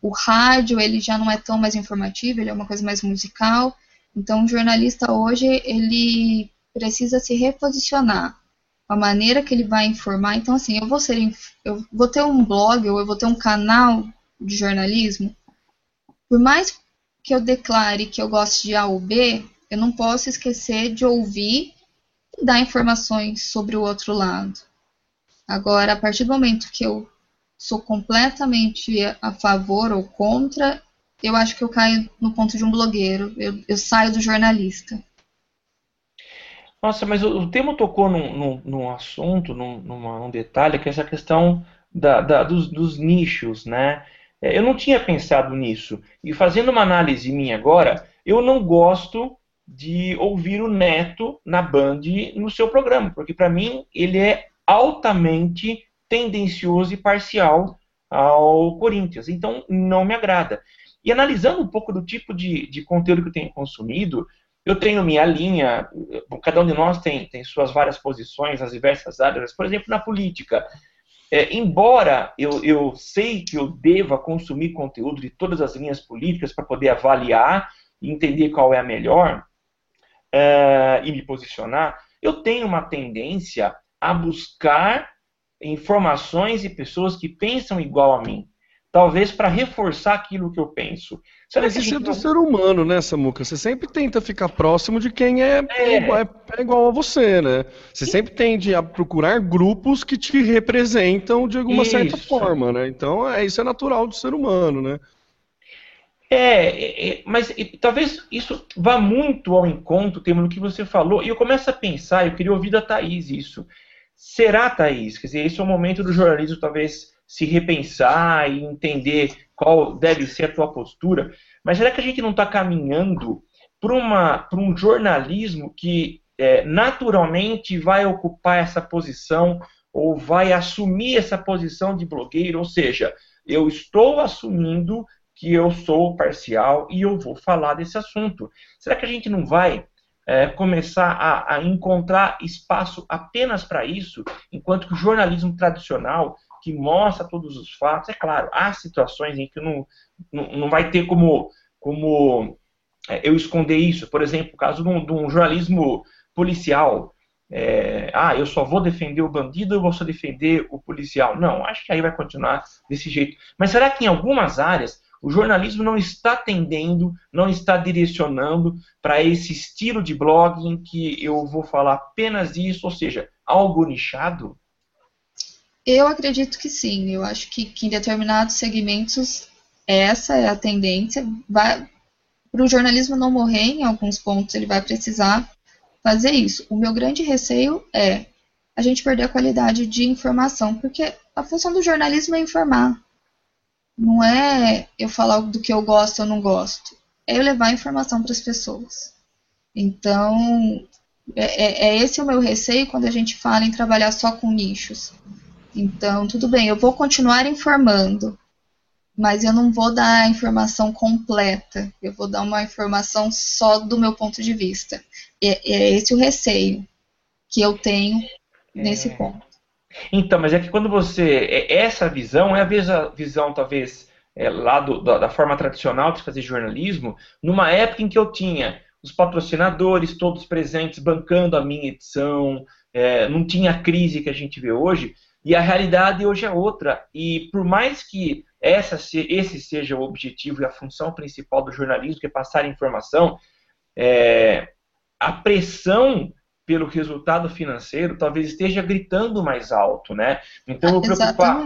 o rádio ele já não é tão mais informativo, ele é uma coisa mais musical. Então o jornalista hoje ele precisa se reposicionar a maneira que ele vai informar. Então assim, eu vou ser eu vou ter um blog ou eu vou ter um canal de jornalismo. Por mais que eu declare que eu gosto de A ou B, eu não posso esquecer de ouvir dar informações sobre o outro lado. Agora, a partir do momento que eu sou completamente a favor ou contra, eu acho que eu caio no ponto de um blogueiro, eu, eu saio do jornalista.
Nossa, mas o, o tema tocou num, num, num assunto, num, num, detalhe, que é essa questão da, da, dos, dos, nichos, né? É, eu não tinha pensado nisso. E fazendo uma análise minha agora, eu não gosto de ouvir o Neto na Band no seu programa, porque para mim ele é altamente tendencioso e parcial ao Corinthians. Então, não me agrada. E analisando um pouco do tipo de, de conteúdo que eu tenho consumido, eu tenho minha linha, cada um de nós tem, tem suas várias posições nas diversas áreas, por exemplo, na política. É, embora eu, eu sei que eu deva consumir conteúdo de todas as linhas políticas para poder avaliar e entender qual é a melhor é, e me posicionar, eu tenho uma tendência a buscar informações e pessoas que pensam igual a mim talvez para reforçar aquilo que eu penso.
Será Mas isso é do ser humano, né, Samuca? Você sempre tenta ficar próximo de quem é, é. Igual, é, é igual, a você, né? Você Sim. sempre tende a procurar grupos que te representam de alguma isso. certa forma, né? Então, é, isso é natural do ser humano, né?
É, é, é mas talvez isso vá muito ao encontro, tema no que você falou, e eu começo a pensar, eu queria ouvir da Thaís isso. Será, Thaís? Quer dizer, esse é o momento do jornalismo, talvez se repensar e entender qual deve ser a tua postura. Mas será que a gente não está caminhando para um jornalismo que é, naturalmente vai ocupar essa posição ou vai assumir essa posição de blogueiro? Ou seja, eu estou assumindo que eu sou parcial e eu vou falar desse assunto. Será que a gente não vai é, começar a, a, encontrar espaço apenas para isso, enquanto que o jornalismo tradicional que mostra todos os fatos. É claro, há situações em que não, não, não vai ter como, como é, eu esconder isso. Por exemplo, o caso de um, de um jornalismo policial. É, ah, eu só vou defender o bandido ou vou só defender o policial? Não, acho que aí vai continuar desse jeito. Mas será que em algumas áreas o jornalismo não está tendendo, não está direcionando para esse estilo de blog em que eu vou falar apenas disso, ou seja, algo nichado?
Eu acredito que sim. Eu acho que, que em determinados segmentos essa é a tendência. Para o jornalismo não morrer, em alguns pontos ele vai precisar fazer isso. O meu grande receio é a gente perder a qualidade de informação, porque a função do jornalismo é informar. Não é eu falar do que eu gosto ou não gosto. É eu levar informação para as pessoas. Então, é, é, é esse o meu receio quando a gente fala em trabalhar só com nichos. Então, tudo bem, eu vou continuar informando, mas eu não vou dar a informação completa, eu vou dar uma informação só do meu ponto de vista. É, é esse o receio que eu tenho nesse é. ponto.
Então, mas é que quando você. É, essa visão é a visão, talvez, é, lá do, da, da forma tradicional de fazer jornalismo, numa época em que eu tinha os patrocinadores todos presentes bancando a minha edição, é, não tinha a crise que a gente vê hoje. E a realidade hoje é outra. E por mais que essa, esse seja o objetivo e a função principal do jornalismo, que é passar informação, é, a pressão pelo resultado financeiro talvez esteja gritando mais alto, né? Então, eu preocupar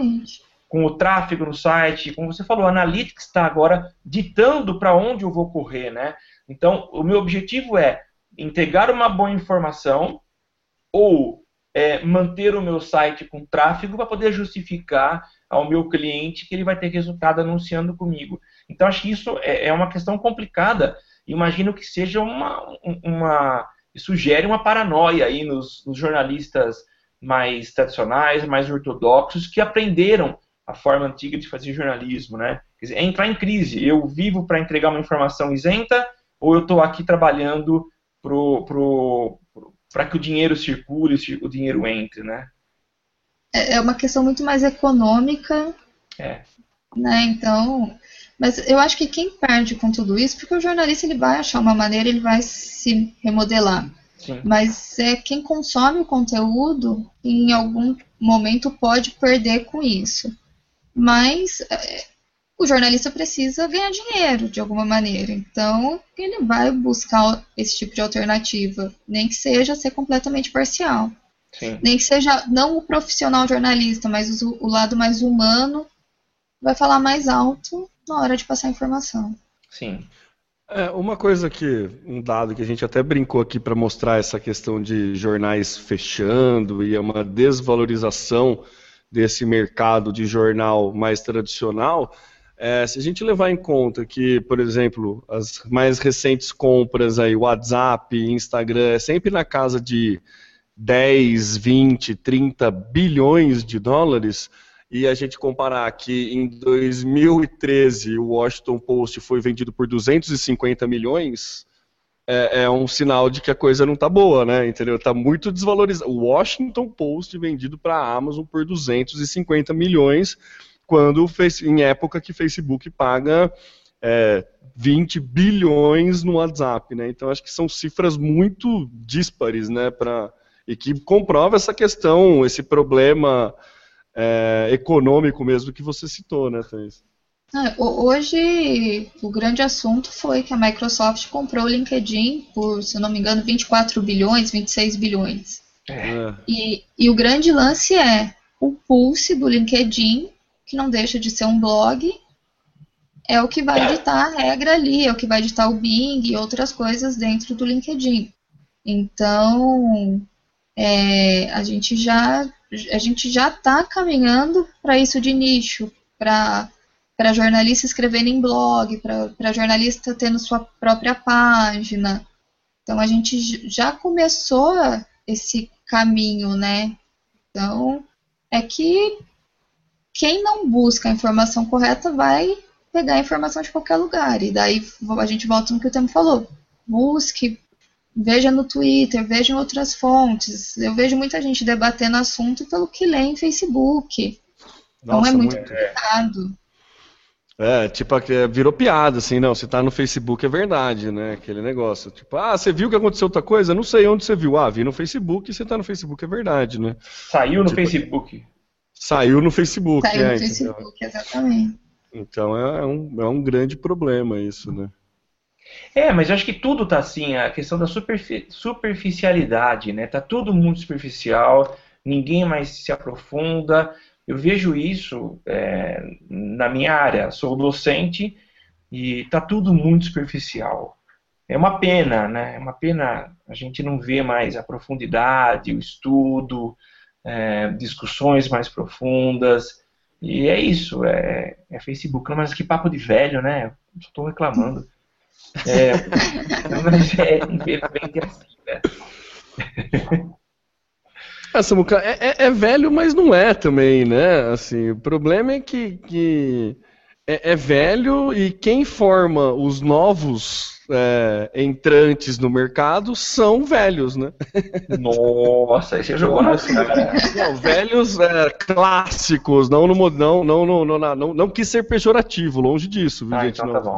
com o tráfego no site, como você falou, a Analytics está agora ditando para onde eu vou correr, né? Então, o meu objetivo é entregar uma boa informação ou é, manter o meu site com tráfego para poder justificar ao meu cliente que ele vai ter resultado anunciando comigo. Então, acho que isso é, é uma questão complicada. Imagino que seja uma, uma isso uma paranoia aí nos, nos jornalistas mais tradicionais, mais ortodoxos, que aprenderam a forma antiga de fazer jornalismo, né? Quer dizer, é entrar em crise. Eu vivo para entregar uma informação isenta ou eu estou aqui trabalhando pro, para que o dinheiro circule, o dinheiro entre, né?
É, é uma questão muito mais econômica.
É.
Né? Então, mas eu acho que quem perde com tudo isso, porque o jornalista ele vai achar uma maneira, ele vai se remodelar. Sim. Mas é quem consome o conteúdo, em algum momento pode perder com isso. Mas é, o jornalista precisa ganhar dinheiro de alguma maneira. Então, ele vai buscar esse tipo de alternativa, nem que seja ser completamente parcial. Sim. Nem que seja não o profissional jornalista, mas o, o lado mais humano vai falar mais alto na hora de passar a informação.
Sim.
É, uma coisa que, um dado que a gente até brincou aqui para mostrar essa questão de jornais fechando e é uma desvalorização desse mercado de jornal mais tradicional, é, se a gente levar em conta que, por exemplo, as mais recentes compras aí, WhatsApp, Instagram, é sempre na casa de 10, 20, 30 bilhões de dólares, e a gente comparar que em 2013 o Washington Post foi vendido por 250 milhões, é, é, um sinal de que a coisa não tá boa, né? Entendeu? Tá muito desvalorizado. O Washington Post vendido para a Amazon por 250 milhões, quando em época que Facebook paga é, 20 bilhões no WhatsApp, né? Então acho que são cifras muito díspares, né? Pra, e que comprova essa questão, esse problema é, econômico mesmo que você citou, né, Thais?
É, hoje, o grande assunto foi que a Microsoft comprou o LinkedIn por, se não me engano, 24 bilhões, 26 bilhões. É. E, e o grande lance é o pulse do LinkedIn, que não deixa de ser um blog, é o que vai editar a regra ali, é o que vai editar o Bing e outras coisas dentro do LinkedIn. Então, é, a gente já a gente já está caminhando para isso de nicho, para para jornalista escrevendo em blog, para jornalista tendo sua própria página. Então a gente já começou esse caminho, né? Então é que quem não busca a informação correta vai pegar a informação de qualquer lugar. E daí a gente volta no que o Temo falou. Busque, veja no Twitter, veja em outras fontes. Eu vejo muita gente debatendo assunto pelo que lê em Facebook. Nossa, então é muito, muito. complicado.
É, tipo, é, virou piada, assim, não, você tá no Facebook, é verdade, né, aquele negócio. Tipo, ah, você viu que aconteceu outra coisa? Não sei onde você viu. Ah, vi no Facebook, e você tá no Facebook, é verdade, né.
Saiu no tipo, Facebook.
Saiu no Facebook,
Saiu é, no Facebook, entendeu? exatamente.
Então é, é um, é um grande problema isso, né.
É, mas eu acho que tudo tá assim, a questão da superfi superficialidade, né, tá tudo muito superficial, ninguém mais se aprofunda, eu vejo isso é, na minha área, sou docente e está tudo muito superficial. É uma pena, né? É uma pena a gente não ver mais a profundidade, o estudo, é, discussões mais profundas. E é isso, é, é Facebook. Não, mas que papo de velho, né? Estou reclamando. É, mas é, infelizmente é assim, né?
É, Samuca, é, é, é, velho, mas não é também, né? Assim, o problema é que, que é, é velho e quem forma os novos é, entrantes no mercado são velhos, né?
Nossa, aí você jogou na
Não, velhos é, clássicos, não no não, não, não, não, não, não quis ser pejorativo, longe disso, viu, ah, gente? Então tá não.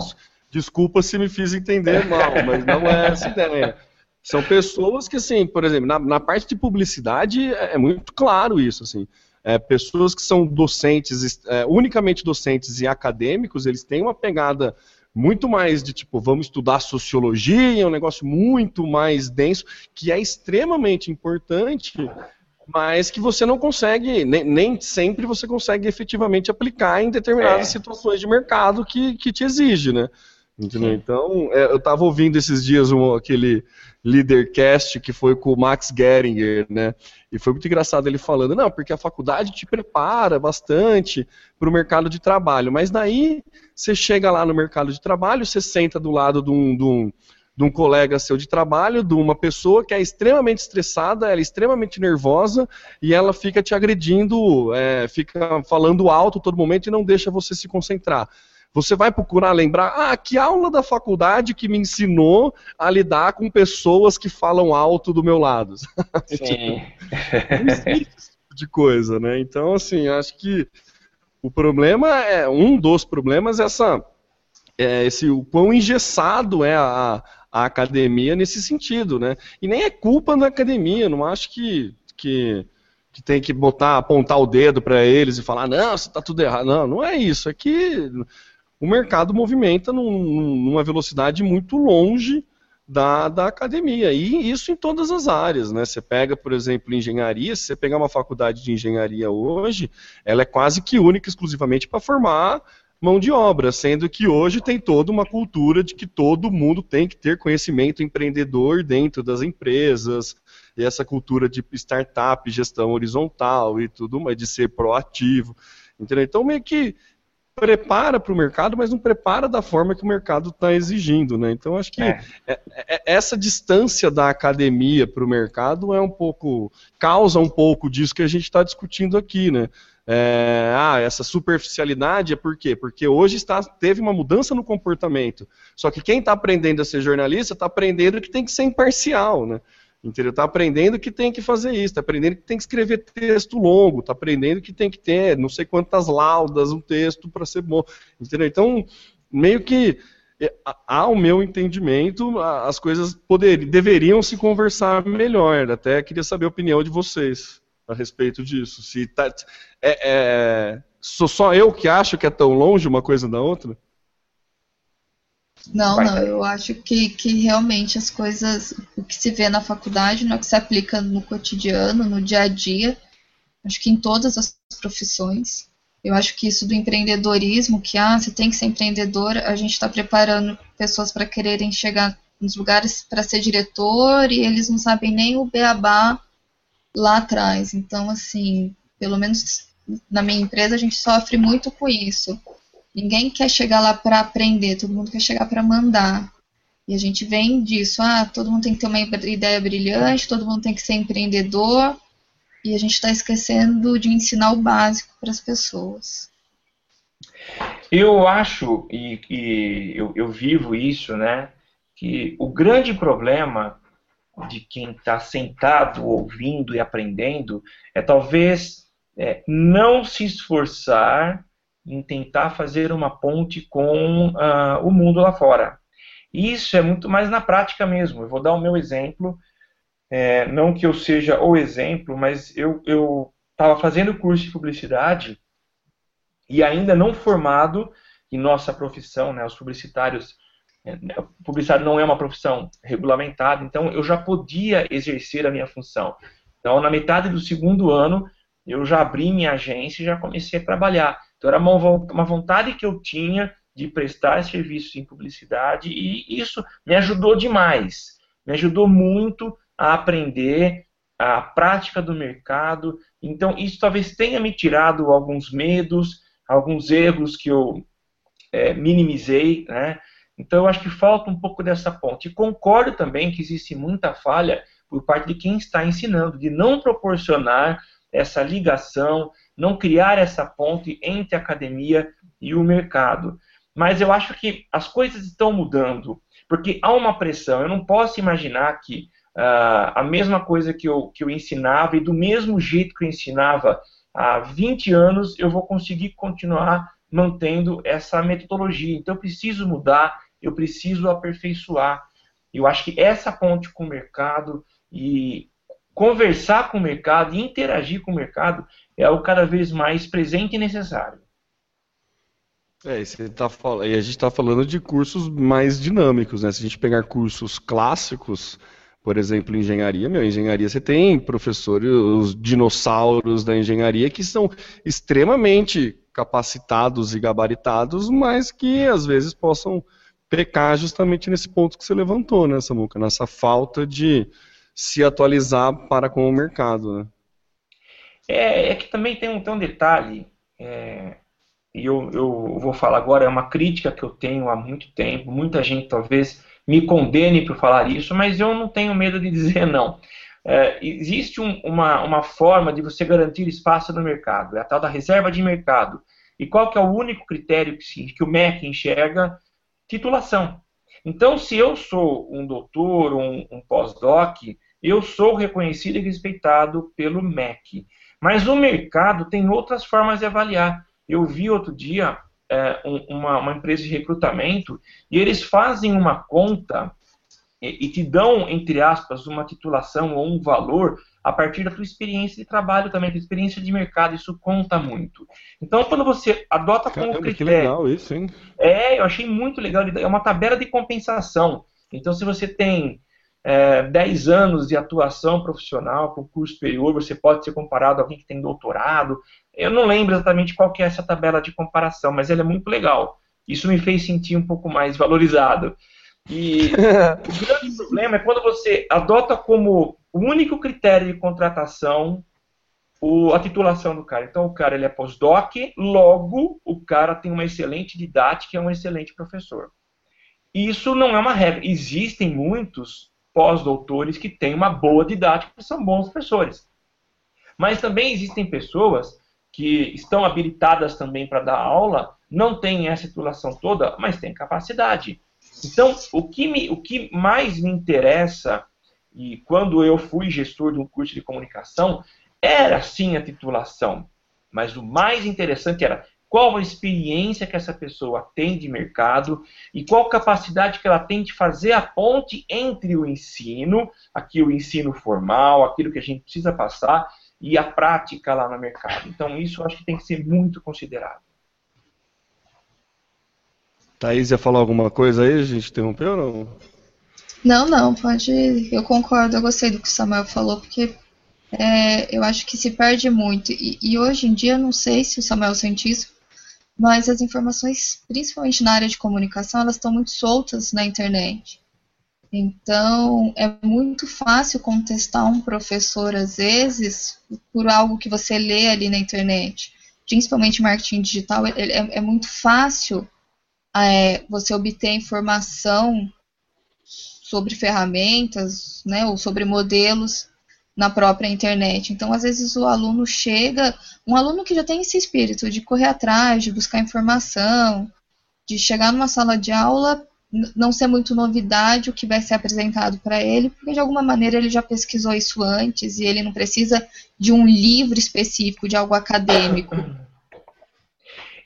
Desculpa se me fiz entender mal, mas não é essa ideia. São pessoas que, assim, por exemplo, na, na parte de publicidade é, é muito claro isso, assim. É, pessoas que são docentes, é, unicamente docentes e acadêmicos, eles têm uma pegada muito mais de tipo, vamos estudar sociologia, é um negócio muito mais denso, que é extremamente importante, mas que você não consegue, nem, nem sempre você consegue efetivamente aplicar em determinadas é. situações de mercado que, que te exige, né? Entendeu? Então, é, eu estava ouvindo esses dias um, aquele Leadercast que foi com o Max Geringer, né? E foi muito engraçado ele falando, não, porque a faculdade te prepara bastante para o mercado de trabalho, mas daí você chega lá no mercado de trabalho, você senta do lado de um, de um, de um colega seu de trabalho, de uma pessoa que é extremamente estressada, ela é extremamente nervosa e ela fica te agredindo, é, fica falando alto todo momento e não deixa você se concentrar. Você vai procurar lembrar, ah, que aula da faculdade que me ensinou a lidar com pessoas que falam alto do meu lado. Sim. esse tipo de coisa, né? Então, assim, acho que o problema é um dos problemas é essa é esse o quão engessado é a, a academia nesse sentido, né? E nem é culpa da academia, não acho que, que que tem que botar, apontar o dedo para eles e falar, não, você está tudo errado. Não, não é isso. É que o mercado movimenta num, numa velocidade muito longe da, da academia. E isso em todas as áreas. Né? Você pega, por exemplo, engenharia, se você pegar uma faculdade de engenharia hoje, ela é quase que única exclusivamente para formar mão de obra, sendo que hoje tem toda uma cultura de que todo mundo tem que ter conhecimento empreendedor dentro das empresas, e essa cultura de startup, gestão horizontal e tudo mais, de ser proativo. Entendeu? Então, meio que prepara para o mercado, mas não prepara da forma que o mercado está exigindo, né? Então acho que é. É, é, essa distância da academia para o mercado é um pouco causa um pouco disso que a gente está discutindo aqui, né? É, ah, essa superficialidade é por quê? Porque hoje está, teve uma mudança no comportamento. Só que quem está aprendendo a ser jornalista está aprendendo que tem que ser imparcial, né? Entendeu? Está aprendendo que tem que fazer isso, está aprendendo que tem que escrever texto longo, está aprendendo que tem que ter não sei quantas laudas um texto para ser bom. Entendeu? Então, meio que é, ao meu entendimento, as coisas poderiam, deveriam se conversar melhor. Até queria saber a opinião de vocês a respeito disso. Se tá, é, é, sou só eu que acho que é tão longe uma coisa da outra?
Não, não, eu acho que, que realmente as coisas, o que se vê na faculdade não é o que se aplica no cotidiano, no dia a dia, acho que em todas as profissões. Eu acho que isso do empreendedorismo, que ah, você tem que ser empreendedor, a gente está preparando pessoas para quererem chegar nos lugares para ser diretor e eles não sabem nem o beabá lá atrás. Então, assim, pelo menos na minha empresa a gente sofre muito com isso. Ninguém quer chegar lá para aprender, todo mundo quer chegar para mandar. E a gente vem disso, ah, todo mundo tem que ter uma ideia brilhante, todo mundo tem que ser empreendedor, e a gente está esquecendo de ensinar o básico para as pessoas.
Eu acho, e, e eu, eu, vivo isso, né, que o grande problema de quem está sentado, ouvindo e aprendendo é talvez é, não se esforçar em tentar fazer uma ponte com uh, o mundo lá fora. Isso é muito mais na prática mesmo. Eu vou dar o meu exemplo. É, não que eu seja o exemplo, mas eu estava fazendo curso de publicidade e ainda não formado em nossa profissão, né, os publicitários, é, publicitário não é uma profissão regulamentada, então eu já podia exercer a minha função. Então, na metade do segundo ano, eu já abri minha agência e já comecei a trabalhar. Então era uma vontade que eu tinha de prestar serviços em publicidade e isso me ajudou demais. Me ajudou muito a aprender a prática do mercado. Então isso talvez tenha me tirado alguns medos, alguns erros que eu é, minimizei, né? Então eu acho que falta um pouco dessa ponte. E concordo também que existe muita falha por parte de quem está ensinando, de não proporcionar essa ligação, não criar essa ponte entre a academia e o mercado. Mas eu acho que as coisas estão mudando, porque há uma pressão. Eu não posso imaginar que uh, a mesma coisa que eu, que eu ensinava e do mesmo jeito que eu ensinava há 20 anos, eu vou conseguir continuar mantendo essa metodologia. Então eu preciso mudar, eu preciso aperfeiçoar. Eu acho que essa ponte com o mercado e conversar com o mercado e interagir com o mercado é o cada vez mais presente e necessário.
É, e, tá, e a gente está falando de cursos mais dinâmicos, né? Se a gente pegar cursos clássicos, por exemplo, engenharia, meu, engenharia você tem professores, os dinossauros da engenharia que são extremamente capacitados e gabaritados, mas que às vezes possam pecar justamente nesse ponto que você levantou, né, Samuca? Nessa falta de, se atualizar para com o mercado. Né?
É, é que também tem um, tem um detalhe, é, e eu, eu vou falar agora, é uma crítica que eu tenho há muito tempo, muita gente talvez me condene por falar isso, mas eu não tenho medo de dizer não. É, existe um, uma, uma forma de você garantir espaço no mercado, é a tal da reserva de mercado. E qual que é o único critério que, que o MEC enxerga? Titulação. Então, se eu sou um doutor, um, um pós-doc, eu sou reconhecido e respeitado pelo MEC. Mas o mercado tem outras formas de avaliar. Eu vi outro dia é, uma, uma, empresa de recrutamento e eles fazem uma conta e, e te dão, entre aspas, uma titulação ou um valor a partir da tua experiência de trabalho também, da experiência de mercado, isso conta muito. Então, quando você adota como Caramba, critério...
que legal isso, hein?
É, eu achei muito legal, é uma tabela de compensação. Então, se você tem é, 10 anos de atuação profissional com curso superior, você pode ser comparado a alguém que tem doutorado. Eu não lembro exatamente qual que é essa tabela de comparação, mas ela é muito legal. Isso me fez sentir um pouco mais valorizado. E o grande problema é quando você adota como único critério de contratação o, a titulação do cara. Então, o cara ele é pós-doc, logo o cara tem uma excelente didática e é um excelente professor. Isso não é uma regra. Existem muitos pós-doutores que têm uma boa didática e são bons professores. Mas também existem pessoas que estão habilitadas também para dar aula, não têm essa titulação toda, mas têm capacidade. Então, o que, me, o que mais me interessa, e quando eu fui gestor de um curso de comunicação, era sim a titulação. Mas o mais interessante era qual a experiência que essa pessoa tem de mercado e qual capacidade que ela tem de fazer a ponte entre o ensino, aqui o ensino formal, aquilo que a gente precisa passar, e a prática lá no mercado. Então, isso eu acho que tem que ser muito considerado.
Thaís ia falar alguma coisa aí? A gente interrompeu ou não?
Não, não, pode. Eu concordo, eu gostei do que o Samuel falou, porque é, eu acho que se perde muito. E, e, hoje em dia, não sei se o Samuel sente isso, mas as informações, principalmente na área de comunicação, elas estão muito soltas na internet. Então, é muito fácil contestar um professor, às vezes, por algo que você lê ali na internet. Principalmente marketing digital, é, é, é muito fácil é, você obter informação sobre ferramentas, né, ou sobre modelos na própria internet. Então, às vezes, o aluno chega, um aluno que já tem esse espírito de correr atrás, de buscar informação, de chegar numa sala de aula não ser muito novidade o que vai ser apresentado para ele, porque de alguma maneira ele já pesquisou isso antes e ele não precisa de um livro específico, de algo acadêmico.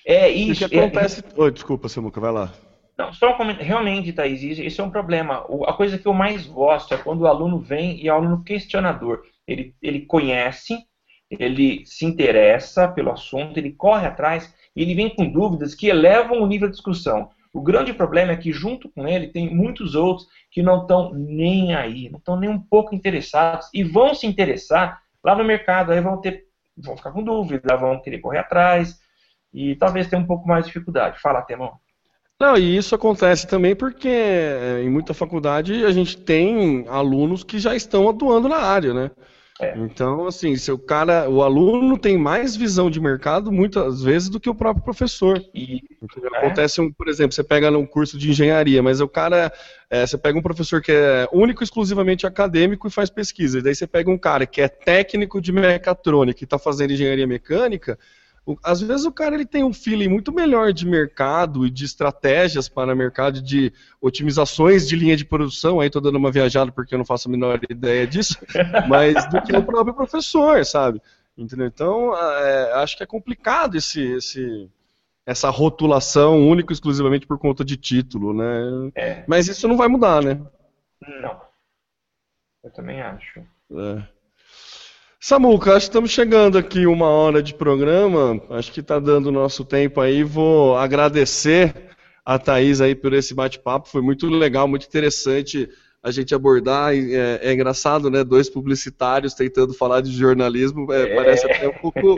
É isso. O que acontece. É... Oh, desculpa, Samuca, vai lá.
Não, só um. Realmente, Thaís, isso é um problema. A coisa que eu mais gosto é quando o aluno vem e é um aluno questionador. Ele, ele conhece, ele se interessa pelo assunto, ele corre atrás e ele vem com dúvidas que elevam o nível de discussão. O grande problema é que, junto com ele, tem muitos outros que não estão nem aí, não estão nem um pouco interessados e vão se interessar lá no mercado, aí vão ter, vão ficar com dúvida, vão querer correr atrás e talvez tenha um pouco mais de dificuldade. Fala, Temão.
Não, e isso acontece também porque eh, em muita faculdade a gente tem alunos que já estão atuando na área, né? É. Então, assim, se o cara, o aluno tem mais visão de mercado muitas vezes do que o próprio professor. E é. acontece, um, por exemplo, você pega um curso de engenharia, mas o cara, é, você pega um professor que é único, exclusivamente acadêmico e faz pesquisa. E daí você pega um cara que é técnico de mecatrônica e está fazendo engenharia mecânica às vezes o cara ele tem um feeling muito melhor de mercado e de estratégias para mercado, de otimizações de linha de produção. Aí estou dando uma viajada porque eu não faço a menor ideia disso, mas do que o próprio professor, sabe? Entendeu? Então, é, acho que é complicado esse, esse, essa rotulação única exclusivamente por conta de título, né? É. Mas isso não vai mudar, né?
Não. Eu também acho.
É. Samuca, acho que estamos chegando aqui uma hora de programa. Acho que está dando o nosso tempo aí. Vou agradecer a Thaís aí por esse bate-papo. Foi muito legal, muito interessante a gente abordar. É, é, engraçado, né? Dois publicitários tentando falar de jornalismo. É, é. Parece até um pouco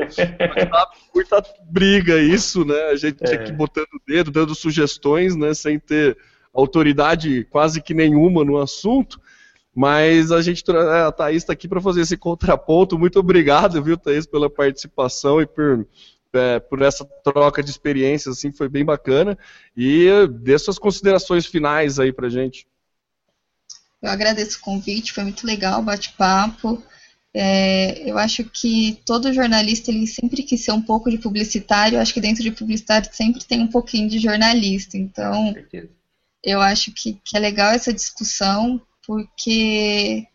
muita briga isso, né? A gente é. aqui botando o dedo, dando sugestões, né? Sem ter autoridade quase que nenhuma no assunto. Mas a gente é, a Thaís está aqui para fazer esse contraponto. Muito obrigado, viu, Thaís, pela participação e por, é, por essa troca de experiências, assim, foi bem bacana. E dê suas considerações finais aí para gente.
Eu agradeço o convite, foi muito legal o bate-papo. É, eu acho que todo jornalista ele sempre quis ser um pouco de publicitário. Eu acho que dentro de publicitário sempre tem um pouquinho de jornalista. Então, eu acho que, que é legal essa discussão porque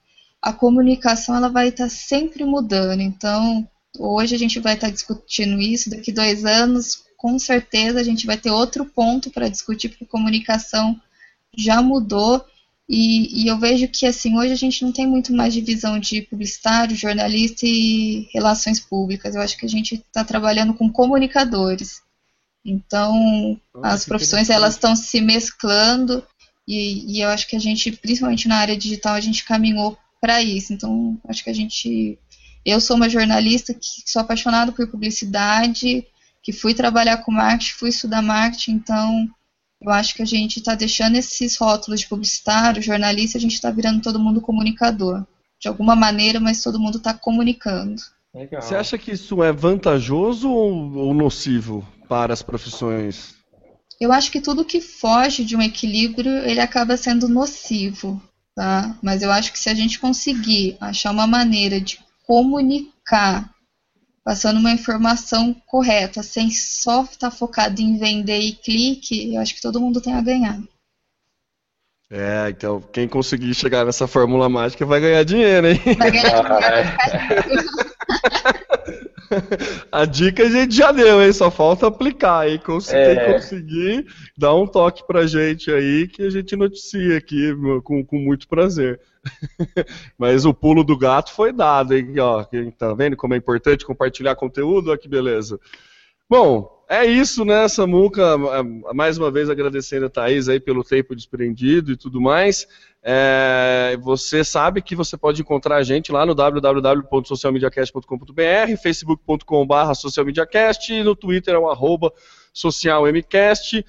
a comunicação ela vai estar sempre mudando. Então, hoje a gente vai estar discutindo isso, daqui dois anos, com certeza a gente vai ter outro ponto para discutir, porque a comunicação já mudou. E, e, eu vejo que assim hoje a gente não tem muito mais divisão de publicitário, jornalista e relações públicas. Eu acho que a gente está trabalhando com comunicadores. Então as profissões elas estão se mesclando e, e, eu acho que a gente, principalmente na área digital, a gente caminhou para isso. Então, acho que a gente. Eu sou uma jornalista que sou apaixonada por publicidade, que fui trabalhar com marketing, fui estudar marketing, então eu acho que a gente está deixando esses rótulos de publicitário, jornalista, a gente está virando todo mundo comunicador. De alguma maneira, mas todo mundo está comunicando.
Legal. Você acha que isso é vantajoso ou, ou nocivo para as profissões?
Eu acho que tudo que foge de um equilíbrio, ele acaba sendo nocivo, tá? Mas eu acho que se a gente conseguir achar uma maneira de comunicar passando uma informação correta, sem só estar focado em vender e clique, eu acho que todo mundo tem a ganhar.
É, então quem conseguir chegar nessa fórmula mágica vai ganhar dinheiro, hein? Vai ganhar dinheiro. a dica a gente já deu, hein? Só falta aplicar, hein? Consegui, é. conseguir, dá um toque pra gente aí que a gente noticia aqui com, com muito prazer. Mas o pulo do gato foi dado, hein? Ó, tá vendo como é importante compartilhar conteúdo? Olha que beleza. Bom, é isso, né, Samuca? Mais uma vez agradecendo a Thaís aí pelo tempo desprendido e tudo mais. É, você sabe que você pode encontrar a gente lá no www.socialmediacast.com.br, facebook.com.br socialmediacast no Twitter é o arroba socialmcast.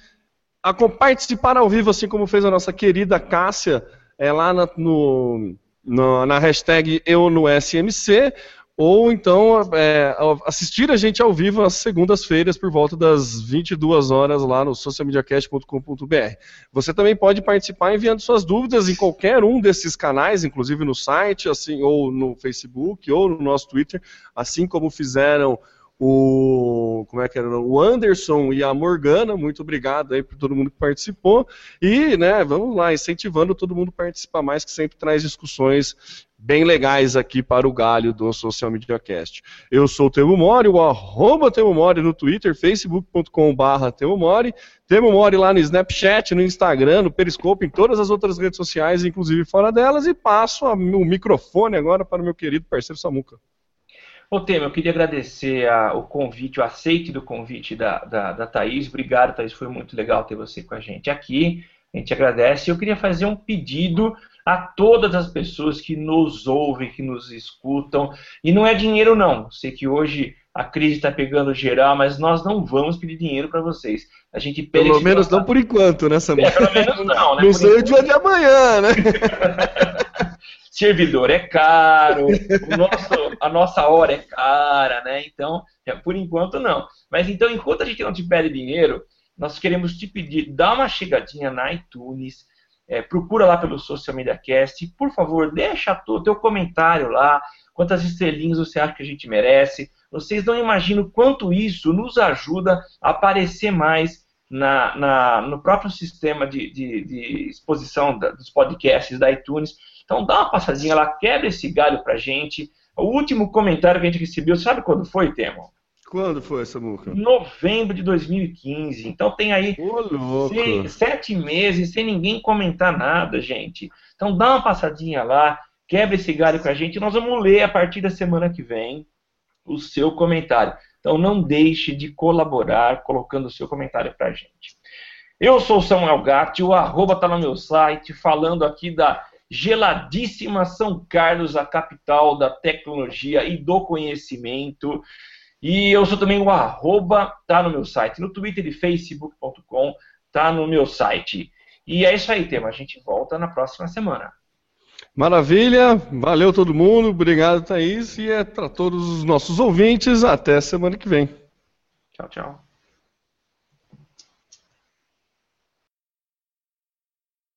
Participar ao vivo, assim como fez a nossa querida Cássia, é lá na, no, na, na hashtag eu no SMC ou então é, assistir a gente ao vivo às segundas-feiras por volta das 22 horas lá no socialmediacast.com.br. Você também pode participar enviando suas dúvidas em qualquer um desses canais, inclusive no site, assim, ou no Facebook, ou no nosso Twitter, assim como fizeram o como é que era o Anderson e a Morgana, muito obrigado aí por todo mundo que participou e, né, vamos lá, incentivando todo mundo a participar mais, que sempre traz discussões bem legais aqui para o galho do Social Media Cast. Eu sou o Temo Mori, o arroba Temo Mori no Twitter, facebook.com.br Temo Mori, Temo Mori lá no Snapchat, no Instagram, no Periscope, em todas as outras redes sociais, inclusive fora delas, e passo o microfone agora para o meu querido parceiro Samuca.
Ô, Temer, eu queria agradecer a, o convite, o aceite do convite da, da, da Thaís. Obrigado, Thaís, foi muito legal ter você com a gente aqui. A gente agradece. Eu queria fazer um pedido a todas as pessoas que nos ouvem, que nos escutam. E não é dinheiro, não. Sei que hoje a crise está pegando geral, mas nós não vamos pedir dinheiro para vocês. A gente
Pelo menos não por enquanto, né, Samuel? É, pelo menos não, né? Não sei o dia de amanhã, né?
servidor é caro, nosso, a nossa hora é cara, né? Então, é, por enquanto não. Mas então, enquanto a gente não te pede dinheiro, nós queremos te pedir, dá uma chegadinha na iTunes, é, procura lá pelo Social Media Cast, por favor, deixa o teu comentário lá, quantas estrelinhas você acha que a gente merece. Vocês não imaginam quanto isso nos ajuda a aparecer mais na, na, no próprio sistema de, de, de exposição da, dos podcasts da iTunes. Então dá uma passadinha lá, quebra esse galho pra gente. O último comentário que a gente recebeu, sabe quando foi, Temo?
Quando foi essa muca?
Novembro de 2015. Então tem aí seis, sete meses sem ninguém comentar nada, gente. Então dá uma passadinha lá, quebra esse galho com a gente. Nós vamos ler a partir da semana que vem o seu comentário. Então não deixe de colaborar colocando o seu comentário para a gente. Eu sou o Samuel Gatti, o arroba está no meu site, falando aqui da geladíssima São Carlos, a capital da tecnologia e do conhecimento. E eu sou também o arroba, tá no meu site, no Twitter e facebook.com, tá no meu site. E é isso aí, tema. A gente volta na próxima semana.
Maravilha, valeu todo mundo, obrigado Thaís, e é para todos os nossos ouvintes, até semana que vem.
Tchau, tchau.